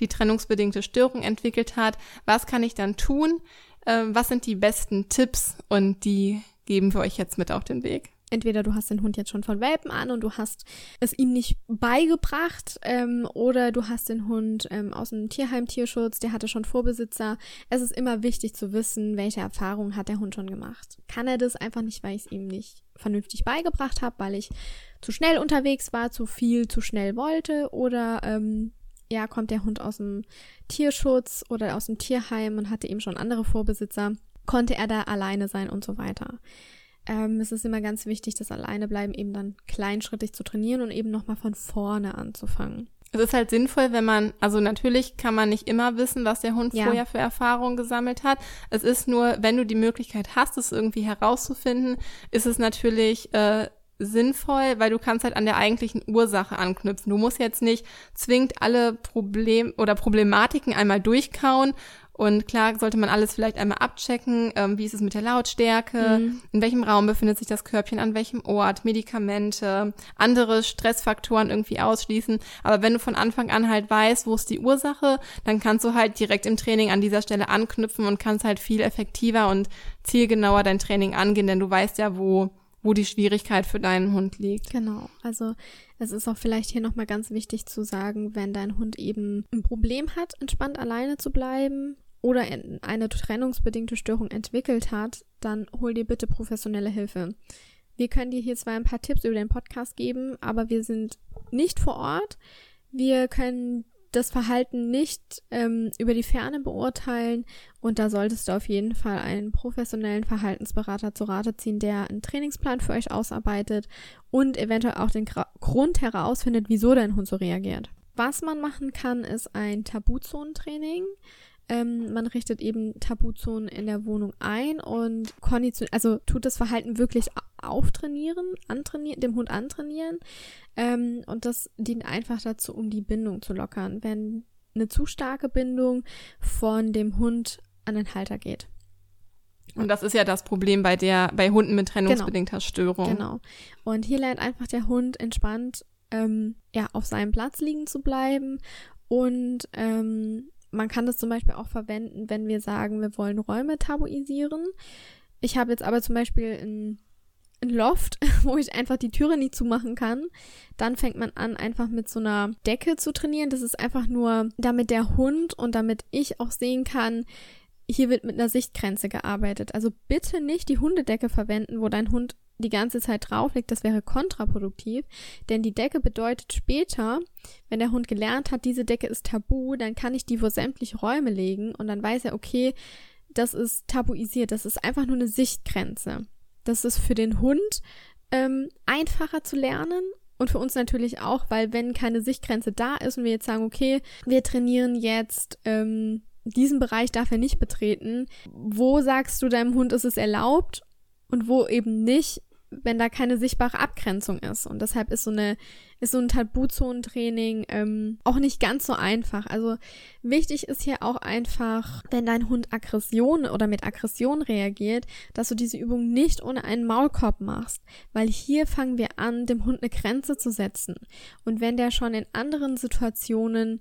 die trennungsbedingte Störung entwickelt hat, was kann ich dann tun? Ähm, was sind die besten Tipps? Und die geben wir euch jetzt mit auf den Weg entweder du hast den Hund jetzt schon von Welpen an und du hast es ihm nicht beigebracht ähm, oder du hast den Hund ähm, aus dem Tierheim-Tierschutz, der hatte schon Vorbesitzer. Es ist immer wichtig zu wissen, welche Erfahrungen hat der Hund schon gemacht. Kann er das einfach nicht, weil ich es ihm nicht vernünftig beigebracht habe, weil ich zu schnell unterwegs war, zu viel, zu schnell wollte oder ähm, ja, kommt der Hund aus dem Tierschutz oder aus dem Tierheim und hatte eben schon andere Vorbesitzer, konnte er da alleine sein und so weiter. Ähm, es ist immer ganz wichtig, das Alleinebleiben eben dann kleinschrittig zu trainieren und eben nochmal von vorne anzufangen. Es ist halt sinnvoll, wenn man, also natürlich kann man nicht immer wissen, was der Hund ja. vorher für Erfahrungen gesammelt hat. Es ist nur, wenn du die Möglichkeit hast, es irgendwie herauszufinden, ist es natürlich äh, sinnvoll, weil du kannst halt an der eigentlichen Ursache anknüpfen. Du musst jetzt nicht zwingend alle Problem oder Problematiken einmal durchkauen und klar sollte man alles vielleicht einmal abchecken, ähm, wie ist es mit der Lautstärke, mhm. in welchem Raum befindet sich das Körbchen, an welchem Ort, Medikamente, andere Stressfaktoren irgendwie ausschließen. Aber wenn du von Anfang an halt weißt, wo ist die Ursache, dann kannst du halt direkt im Training an dieser Stelle anknüpfen und kannst halt viel effektiver und zielgenauer dein Training angehen, denn du weißt ja, wo wo die Schwierigkeit für deinen Hund liegt. Genau. Also es ist auch vielleicht hier nochmal ganz wichtig zu sagen, wenn dein Hund eben ein Problem hat, entspannt alleine zu bleiben oder eine trennungsbedingte Störung entwickelt hat, dann hol dir bitte professionelle Hilfe. Wir können dir hier zwar ein paar Tipps über den Podcast geben, aber wir sind nicht vor Ort. Wir können das Verhalten nicht ähm, über die Ferne beurteilen und da solltest du auf jeden Fall einen professionellen Verhaltensberater zu Rate ziehen, der einen Trainingsplan für euch ausarbeitet und eventuell auch den Grund herausfindet, wieso dein Hund so reagiert. Was man machen kann, ist ein Tabuzonentraining. Ähm, man richtet eben Tabuzonen in der Wohnung ein und konditioniert, also tut das Verhalten wirklich auftrainieren, antrainieren, dem Hund antrainieren. Ähm, und das dient einfach dazu, um die Bindung zu lockern, wenn eine zu starke Bindung von dem Hund an den Halter geht. Und das ist ja das Problem bei der, bei Hunden mit trennungsbedingter genau. Störung. Genau. Und hier lernt einfach der Hund entspannt, ähm, ja, auf seinem Platz liegen zu bleiben und ähm, man kann das zum Beispiel auch verwenden, wenn wir sagen, wir wollen Räume tabuisieren. Ich habe jetzt aber zum Beispiel ein, ein Loft, (laughs) wo ich einfach die Türe nicht zumachen kann. Dann fängt man an, einfach mit so einer Decke zu trainieren. Das ist einfach nur, damit der Hund und damit ich auch sehen kann, hier wird mit einer Sichtgrenze gearbeitet. Also bitte nicht die Hundedecke verwenden, wo dein Hund die ganze Zeit drauf liegt. Das wäre kontraproduktiv, denn die Decke bedeutet später, wenn der Hund gelernt hat, diese Decke ist tabu, dann kann ich die vor sämtliche Räume legen und dann weiß er, okay, das ist tabuisiert, das ist einfach nur eine Sichtgrenze. Das ist für den Hund ähm, einfacher zu lernen und für uns natürlich auch, weil wenn keine Sichtgrenze da ist und wir jetzt sagen, okay, wir trainieren jetzt ähm, diesen Bereich darf er nicht betreten. Wo sagst du deinem Hund, ist es erlaubt und wo eben nicht, wenn da keine sichtbare Abgrenzung ist. Und deshalb ist so eine, ist so ein Tabuzonentraining ähm, auch nicht ganz so einfach. Also wichtig ist hier auch einfach, wenn dein Hund Aggression oder mit Aggression reagiert, dass du diese Übung nicht ohne einen Maulkorb machst. Weil hier fangen wir an, dem Hund eine Grenze zu setzen. Und wenn der schon in anderen Situationen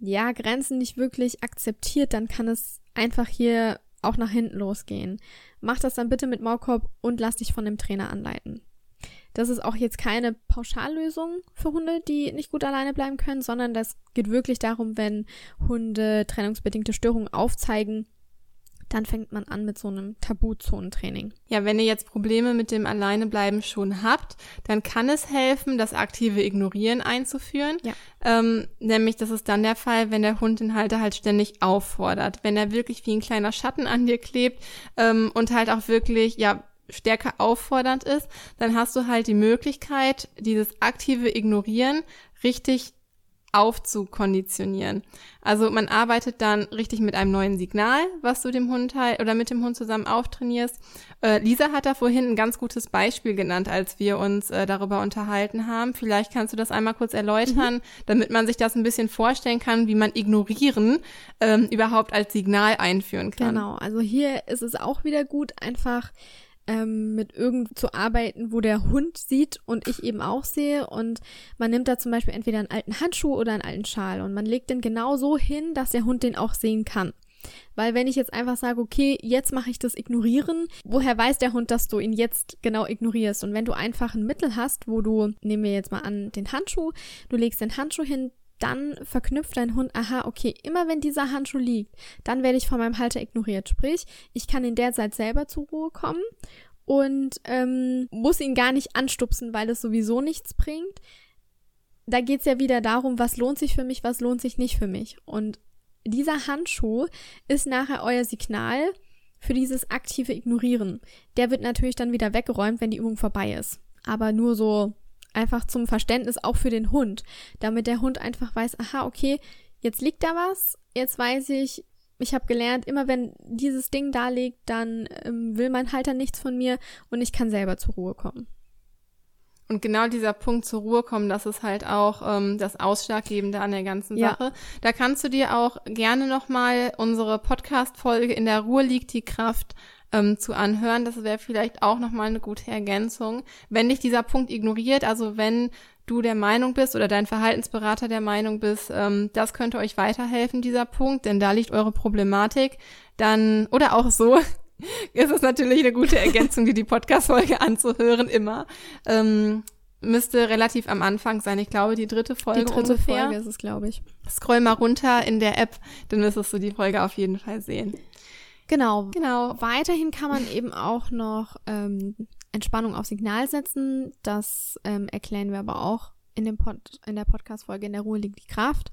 ja, Grenzen nicht wirklich akzeptiert, dann kann es einfach hier auch nach hinten losgehen. Mach das dann bitte mit Maulkorb und lass dich von dem Trainer anleiten. Das ist auch jetzt keine Pauschallösung für Hunde, die nicht gut alleine bleiben können, sondern das geht wirklich darum, wenn Hunde trennungsbedingte Störungen aufzeigen, dann fängt man an mit so einem Tabuzonentraining. Ja, wenn ihr jetzt Probleme mit dem Alleinebleiben schon habt, dann kann es helfen, das aktive Ignorieren einzuführen. Ja. Ähm, nämlich, das ist dann der Fall, wenn der Hund den Halter halt ständig auffordert. Wenn er wirklich wie ein kleiner Schatten an dir klebt ähm, und halt auch wirklich, ja, stärker auffordernd ist, dann hast du halt die Möglichkeit, dieses aktive Ignorieren richtig aufzukonditionieren. Also man arbeitet dann richtig mit einem neuen Signal, was du dem Hund halt oder mit dem Hund zusammen auftrainierst. Äh, Lisa hat da vorhin ein ganz gutes Beispiel genannt, als wir uns äh, darüber unterhalten haben. Vielleicht kannst du das einmal kurz erläutern, mhm. damit man sich das ein bisschen vorstellen kann, wie man ignorieren ähm, überhaupt als Signal einführen kann. Genau, also hier ist es auch wieder gut, einfach ähm, mit irgend zu arbeiten, wo der Hund sieht und ich eben auch sehe. Und man nimmt da zum Beispiel entweder einen alten Handschuh oder einen alten Schal und man legt den genau so hin, dass der Hund den auch sehen kann. Weil wenn ich jetzt einfach sage, okay, jetzt mache ich das Ignorieren, woher weiß der Hund, dass du ihn jetzt genau ignorierst? Und wenn du einfach ein Mittel hast, wo du, nehmen wir jetzt mal an, den Handschuh, du legst den Handschuh hin, dann verknüpft dein Hund, aha, okay, immer wenn dieser Handschuh liegt, dann werde ich von meinem Halter ignoriert. Sprich, ich kann in der Zeit selber zur Ruhe kommen und ähm, muss ihn gar nicht anstupsen, weil es sowieso nichts bringt. Da geht's ja wieder darum, was lohnt sich für mich, was lohnt sich nicht für mich. Und dieser Handschuh ist nachher euer Signal für dieses aktive Ignorieren. Der wird natürlich dann wieder weggeräumt, wenn die Übung vorbei ist. Aber nur so Einfach zum Verständnis auch für den Hund, damit der Hund einfach weiß, aha, okay, jetzt liegt da was, jetzt weiß ich, ich habe gelernt, immer wenn dieses Ding da liegt, dann ähm, will mein Halter nichts von mir und ich kann selber zur Ruhe kommen. Und genau dieser Punkt zur Ruhe kommen, das ist halt auch ähm, das Ausschlaggebende an der ganzen Sache. Ja. Da kannst du dir auch gerne nochmal unsere Podcast-Folge In der Ruhe liegt die Kraft ähm, zu anhören. Das wäre vielleicht auch nochmal eine gute Ergänzung. Wenn dich dieser Punkt ignoriert, also wenn du der Meinung bist oder dein Verhaltensberater der Meinung bist, ähm, das könnte euch weiterhelfen, dieser Punkt, denn da liegt eure Problematik, dann, oder auch so, (laughs) ist es natürlich eine gute Ergänzung, die die Podcast-Folge anzuhören, immer. Ähm, müsste relativ am Anfang sein. Ich glaube, die dritte Folge. Die dritte ungefähr. Folge ist es, glaube ich. Scroll mal runter in der App, dann müsstest du die Folge auf jeden Fall sehen. Genau. Genau. Weiterhin kann man eben auch noch ähm, Entspannung auf Signal setzen. Das ähm, erklären wir aber auch in, dem Pod in der Podcast-Folge In der Ruhe liegt die Kraft.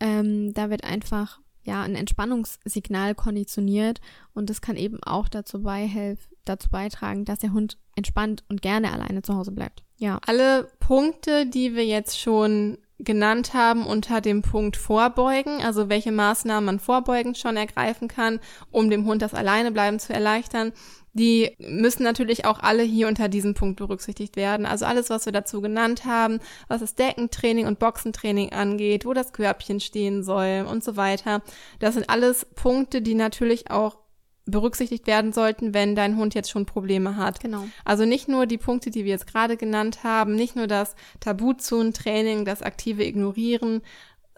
Ähm, da wird einfach ja ein Entspannungssignal konditioniert und das kann eben auch dazu, beihelf dazu beitragen, dass der Hund entspannt und gerne alleine zu Hause bleibt. Ja. Alle Punkte, die wir jetzt schon genannt haben unter dem Punkt Vorbeugen, also welche Maßnahmen man vorbeugend schon ergreifen kann, um dem Hund das Alleinebleiben zu erleichtern. Die müssen natürlich auch alle hier unter diesem Punkt berücksichtigt werden. Also alles, was wir dazu genannt haben, was das Deckentraining und Boxentraining angeht, wo das Körbchen stehen soll und so weiter. Das sind alles Punkte, die natürlich auch berücksichtigt werden sollten, wenn dein Hund jetzt schon Probleme hat. Genau. Also nicht nur die Punkte, die wir jetzt gerade genannt haben, nicht nur das Tabuzonentraining, das aktive Ignorieren,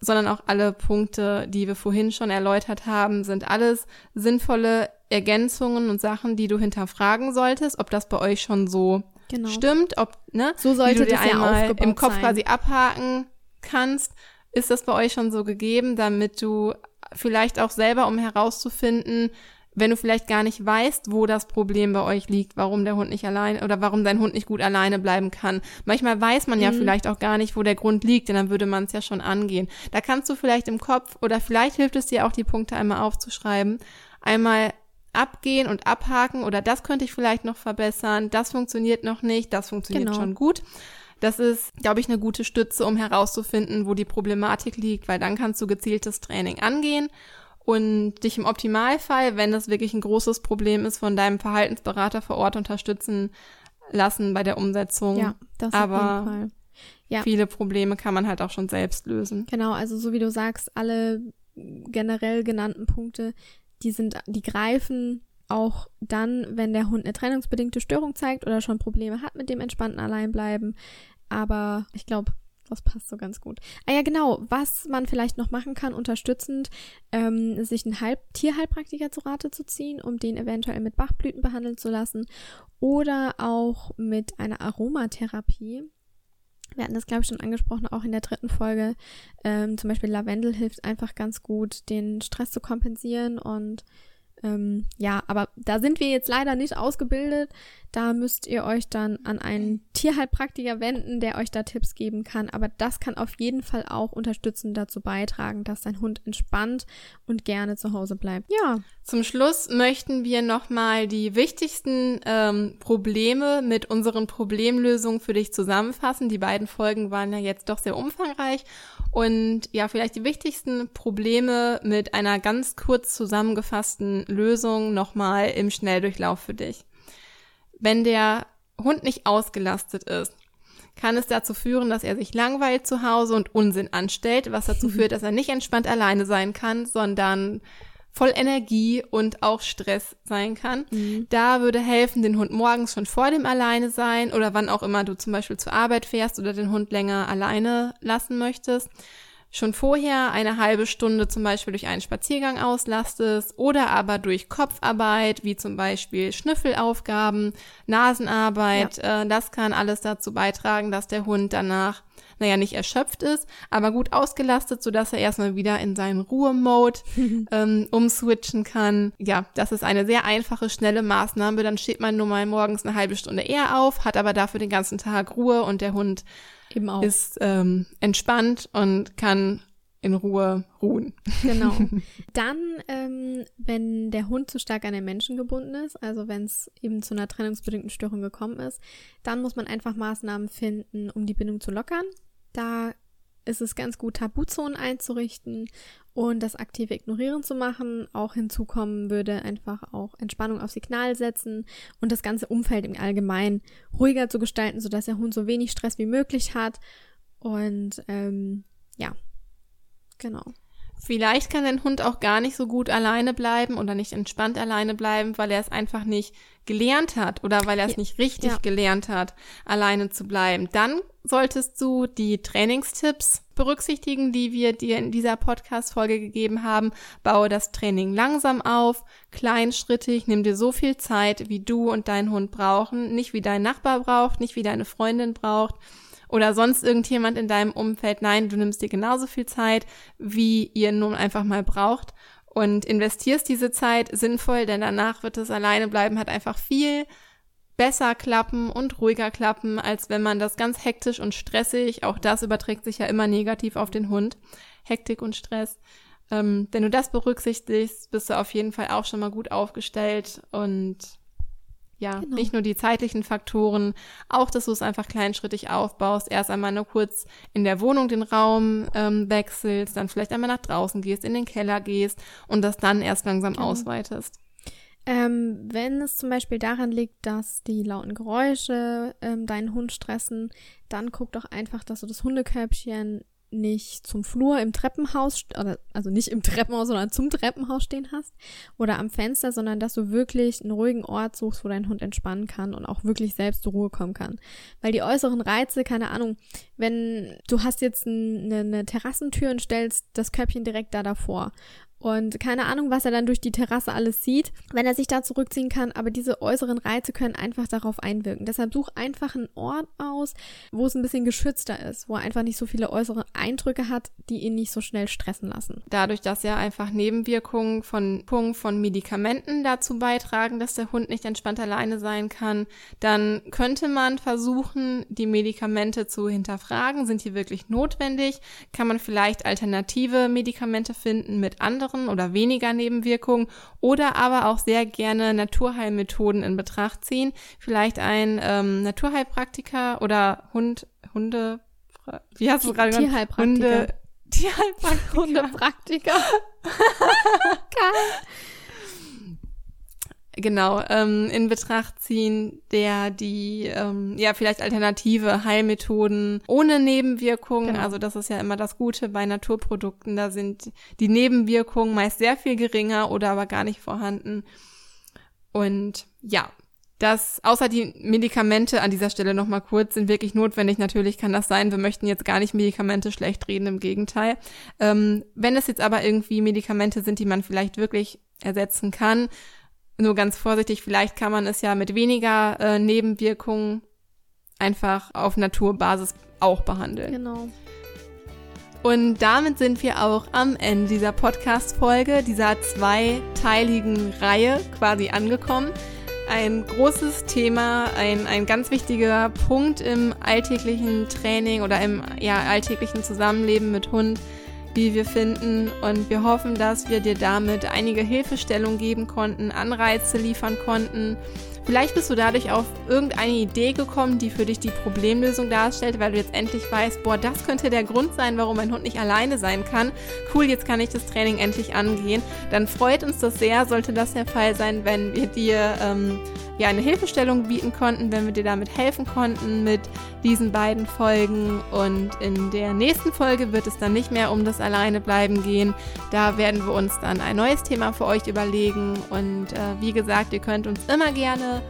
sondern auch alle Punkte, die wir vorhin schon erläutert haben, sind alles sinnvolle Ergänzungen und Sachen, die du hinterfragen solltest, ob das bei euch schon so genau. stimmt, ob ne, so sollte du dir das einmal ja im Kopf sein. quasi abhaken kannst, ist das bei euch schon so gegeben, damit du vielleicht auch selber, um herauszufinden, wenn du vielleicht gar nicht weißt, wo das Problem bei euch liegt, warum der Hund nicht allein oder warum dein Hund nicht gut alleine bleiben kann. Manchmal weiß man ja mhm. vielleicht auch gar nicht, wo der Grund liegt, denn dann würde man es ja schon angehen. Da kannst du vielleicht im Kopf oder vielleicht hilft es dir auch, die Punkte einmal aufzuschreiben, einmal abgehen und abhaken oder das könnte ich vielleicht noch verbessern, das funktioniert noch nicht, das funktioniert genau. schon gut. Das ist, glaube ich, eine gute Stütze, um herauszufinden, wo die Problematik liegt, weil dann kannst du gezieltes Training angehen und dich im Optimalfall, wenn das wirklich ein großes Problem ist, von deinem Verhaltensberater vor Ort unterstützen lassen bei der Umsetzung. Ja, das Aber auf jeden Fall. Ja. viele Probleme kann man halt auch schon selbst lösen. Genau, also so wie du sagst, alle generell genannten Punkte, die sind, die greifen auch dann, wenn der Hund eine trennungsbedingte Störung zeigt oder schon Probleme hat mit dem entspannten Alleinbleiben. Aber ich glaube, das passt so ganz gut. Ah ja, genau. Was man vielleicht noch machen kann, unterstützend, ähm, sich einen Halb Tierheilpraktiker zu Rate zu ziehen, um den eventuell mit Bachblüten behandeln zu lassen oder auch mit einer Aromatherapie. Wir hatten das, glaube ich, schon angesprochen, auch in der dritten Folge. Ähm, zum Beispiel Lavendel hilft einfach ganz gut, den Stress zu kompensieren und ähm, ja, aber da sind wir jetzt leider nicht ausgebildet. Da müsst ihr euch dann an einen Tierheilpraktiker wenden, der euch da Tipps geben kann. Aber das kann auf jeden Fall auch unterstützend dazu beitragen, dass dein Hund entspannt und gerne zu Hause bleibt. Ja. Zum Schluss möchten wir nochmal die wichtigsten ähm, Probleme mit unseren Problemlösungen für dich zusammenfassen. Die beiden Folgen waren ja jetzt doch sehr umfangreich. Und ja, vielleicht die wichtigsten Probleme mit einer ganz kurz zusammengefassten Lösung nochmal im Schnelldurchlauf für dich. Wenn der Hund nicht ausgelastet ist, kann es dazu führen, dass er sich langweilt zu Hause und Unsinn anstellt, was dazu (laughs) führt, dass er nicht entspannt alleine sein kann, sondern voll Energie und auch Stress sein kann. Mhm. Da würde helfen, den Hund morgens schon vor dem Alleine sein oder wann auch immer du zum Beispiel zur Arbeit fährst oder den Hund länger alleine lassen möchtest schon vorher eine halbe Stunde zum Beispiel durch einen Spaziergang auslastest oder aber durch Kopfarbeit, wie zum Beispiel Schnüffelaufgaben, Nasenarbeit. Ja. Äh, das kann alles dazu beitragen, dass der Hund danach, naja, nicht erschöpft ist, aber gut ausgelastet, sodass er erstmal wieder in seinen Ruhemode (laughs) ähm, umswitchen kann. Ja, das ist eine sehr einfache, schnelle Maßnahme. Dann steht man nur mal morgens eine halbe Stunde eher auf, hat aber dafür den ganzen Tag Ruhe und der Hund ist ähm, entspannt und kann in Ruhe ruhen. Genau. (laughs) Dann, ähm, wenn der Hund zu stark an den Menschen gebunden ist, also wenn es eben zu einer trennungsbedingten Störung gekommen ist, dann muss man einfach Maßnahmen finden, um die Bindung zu lockern. Da ist es ganz gut, Tabuzonen einzurichten und das aktive Ignorieren zu machen. Auch hinzukommen würde einfach auch Entspannung auf Signal setzen und das ganze Umfeld im Allgemeinen ruhiger zu gestalten, sodass der Hund so wenig Stress wie möglich hat. Und ähm, ja, genau. Vielleicht kann dein Hund auch gar nicht so gut alleine bleiben oder nicht entspannt alleine bleiben, weil er es einfach nicht gelernt hat oder weil er es ja. nicht richtig ja. gelernt hat, alleine zu bleiben. Dann solltest du die Trainingstipps berücksichtigen, die wir dir in dieser Podcast-Folge gegeben haben. Baue das Training langsam auf, kleinschrittig, nimm dir so viel Zeit, wie du und dein Hund brauchen, nicht wie dein Nachbar braucht, nicht wie deine Freundin braucht oder sonst irgendjemand in deinem Umfeld. Nein, du nimmst dir genauso viel Zeit, wie ihr nun einfach mal braucht und investierst diese Zeit sinnvoll, denn danach wird das alleine bleiben hat einfach viel besser klappen und ruhiger klappen, als wenn man das ganz hektisch und stressig, auch das überträgt sich ja immer negativ auf den Hund, Hektik und Stress. Ähm, wenn du das berücksichtigst, bist du auf jeden Fall auch schon mal gut aufgestellt und ja, genau. nicht nur die zeitlichen Faktoren, auch, dass du es einfach kleinschrittig aufbaust. Erst einmal nur kurz in der Wohnung den Raum ähm, wechselst, dann vielleicht einmal nach draußen gehst, in den Keller gehst und das dann erst langsam genau. ausweitest. Ähm, wenn es zum Beispiel daran liegt, dass die lauten Geräusche ähm, deinen Hund stressen, dann guck doch einfach, dass du das Hundekörbchen nicht zum Flur im Treppenhaus, also nicht im (laughs) Treppenhaus, sondern zum Treppenhaus stehen hast oder am Fenster, sondern dass du wirklich einen ruhigen Ort suchst, wo dein Hund entspannen kann und auch wirklich selbst zur Ruhe kommen kann. Weil die äußeren Reize, keine Ahnung, wenn du hast jetzt eine, eine Terrassentür und stellst das Köpfchen direkt da davor und keine Ahnung, was er dann durch die Terrasse alles sieht, wenn er sich da zurückziehen kann. Aber diese äußeren Reize können einfach darauf einwirken. Deshalb such einfach einen Ort aus, wo es ein bisschen geschützter ist, wo er einfach nicht so viele äußere Eindrücke hat, die ihn nicht so schnell stressen lassen. Dadurch, dass ja einfach Nebenwirkungen von, von Medikamenten dazu beitragen, dass der Hund nicht entspannt alleine sein kann, dann könnte man versuchen, die Medikamente zu hinterfragen. Sind die wirklich notwendig? Kann man vielleicht alternative Medikamente finden mit anderen anderen oder weniger Nebenwirkungen oder aber auch sehr gerne Naturheilmethoden in Betracht ziehen. Vielleicht ein ähm, Naturheilpraktiker oder Hund, Hunde, wie hast du gerade gesagt? Tierheilpraktiker. Hunde, Tierheilpraktiker. Hundepraktiker. (laughs) Geil genau ähm, in Betracht ziehen, der die ähm, ja vielleicht alternative Heilmethoden ohne Nebenwirkungen, genau. also das ist ja immer das Gute bei Naturprodukten, da sind die Nebenwirkungen meist sehr viel geringer oder aber gar nicht vorhanden. Und ja, das, außer die Medikamente an dieser Stelle nochmal kurz, sind wirklich notwendig. Natürlich kann das sein. Wir möchten jetzt gar nicht Medikamente schlecht reden, im Gegenteil. Ähm, wenn es jetzt aber irgendwie Medikamente sind, die man vielleicht wirklich ersetzen kann, nur ganz vorsichtig, vielleicht kann man es ja mit weniger äh, Nebenwirkungen einfach auf Naturbasis auch behandeln. Genau. Und damit sind wir auch am Ende dieser Podcast-Folge, dieser zweiteiligen Reihe quasi angekommen. Ein großes Thema, ein, ein ganz wichtiger Punkt im alltäglichen Training oder im ja, alltäglichen Zusammenleben mit Hund wie wir finden. Und wir hoffen, dass wir dir damit einige Hilfestellung geben konnten, Anreize liefern konnten. Vielleicht bist du dadurch auf irgendeine Idee gekommen, die für dich die Problemlösung darstellt, weil du jetzt endlich weißt, boah, das könnte der Grund sein, warum mein Hund nicht alleine sein kann. Cool, jetzt kann ich das Training endlich angehen. Dann freut uns das sehr, sollte das der Fall sein, wenn wir dir ähm, ja eine Hilfestellung bieten konnten, wenn wir dir damit helfen konnten mit diesen beiden Folgen. Und in der nächsten Folge wird es dann nicht mehr um das Alleinebleiben gehen. Da werden wir uns dann ein neues Thema für euch überlegen. Und äh, wie gesagt, ihr könnt uns immer gerne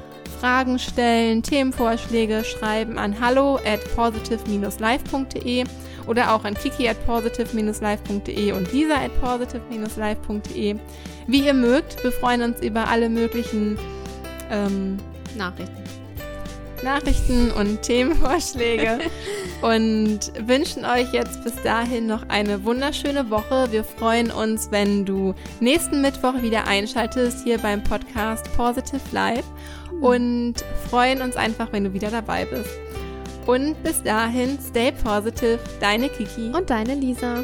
Fragen stellen, Themenvorschläge schreiben an hallo at positive-life.de oder auch an kiki at positive-life.de und lisa at positive-life.de. Wie ihr mögt, wir freuen uns über alle möglichen ähm, Nachrichten. Nachrichten und Themenvorschläge (laughs) und wünschen euch jetzt bis dahin noch eine wunderschöne Woche. Wir freuen uns, wenn du nächsten Mittwoch wieder einschaltest hier beim Podcast Positive Life. Und freuen uns einfach, wenn du wieder dabei bist. Und bis dahin, stay positive, deine Kiki und deine Lisa.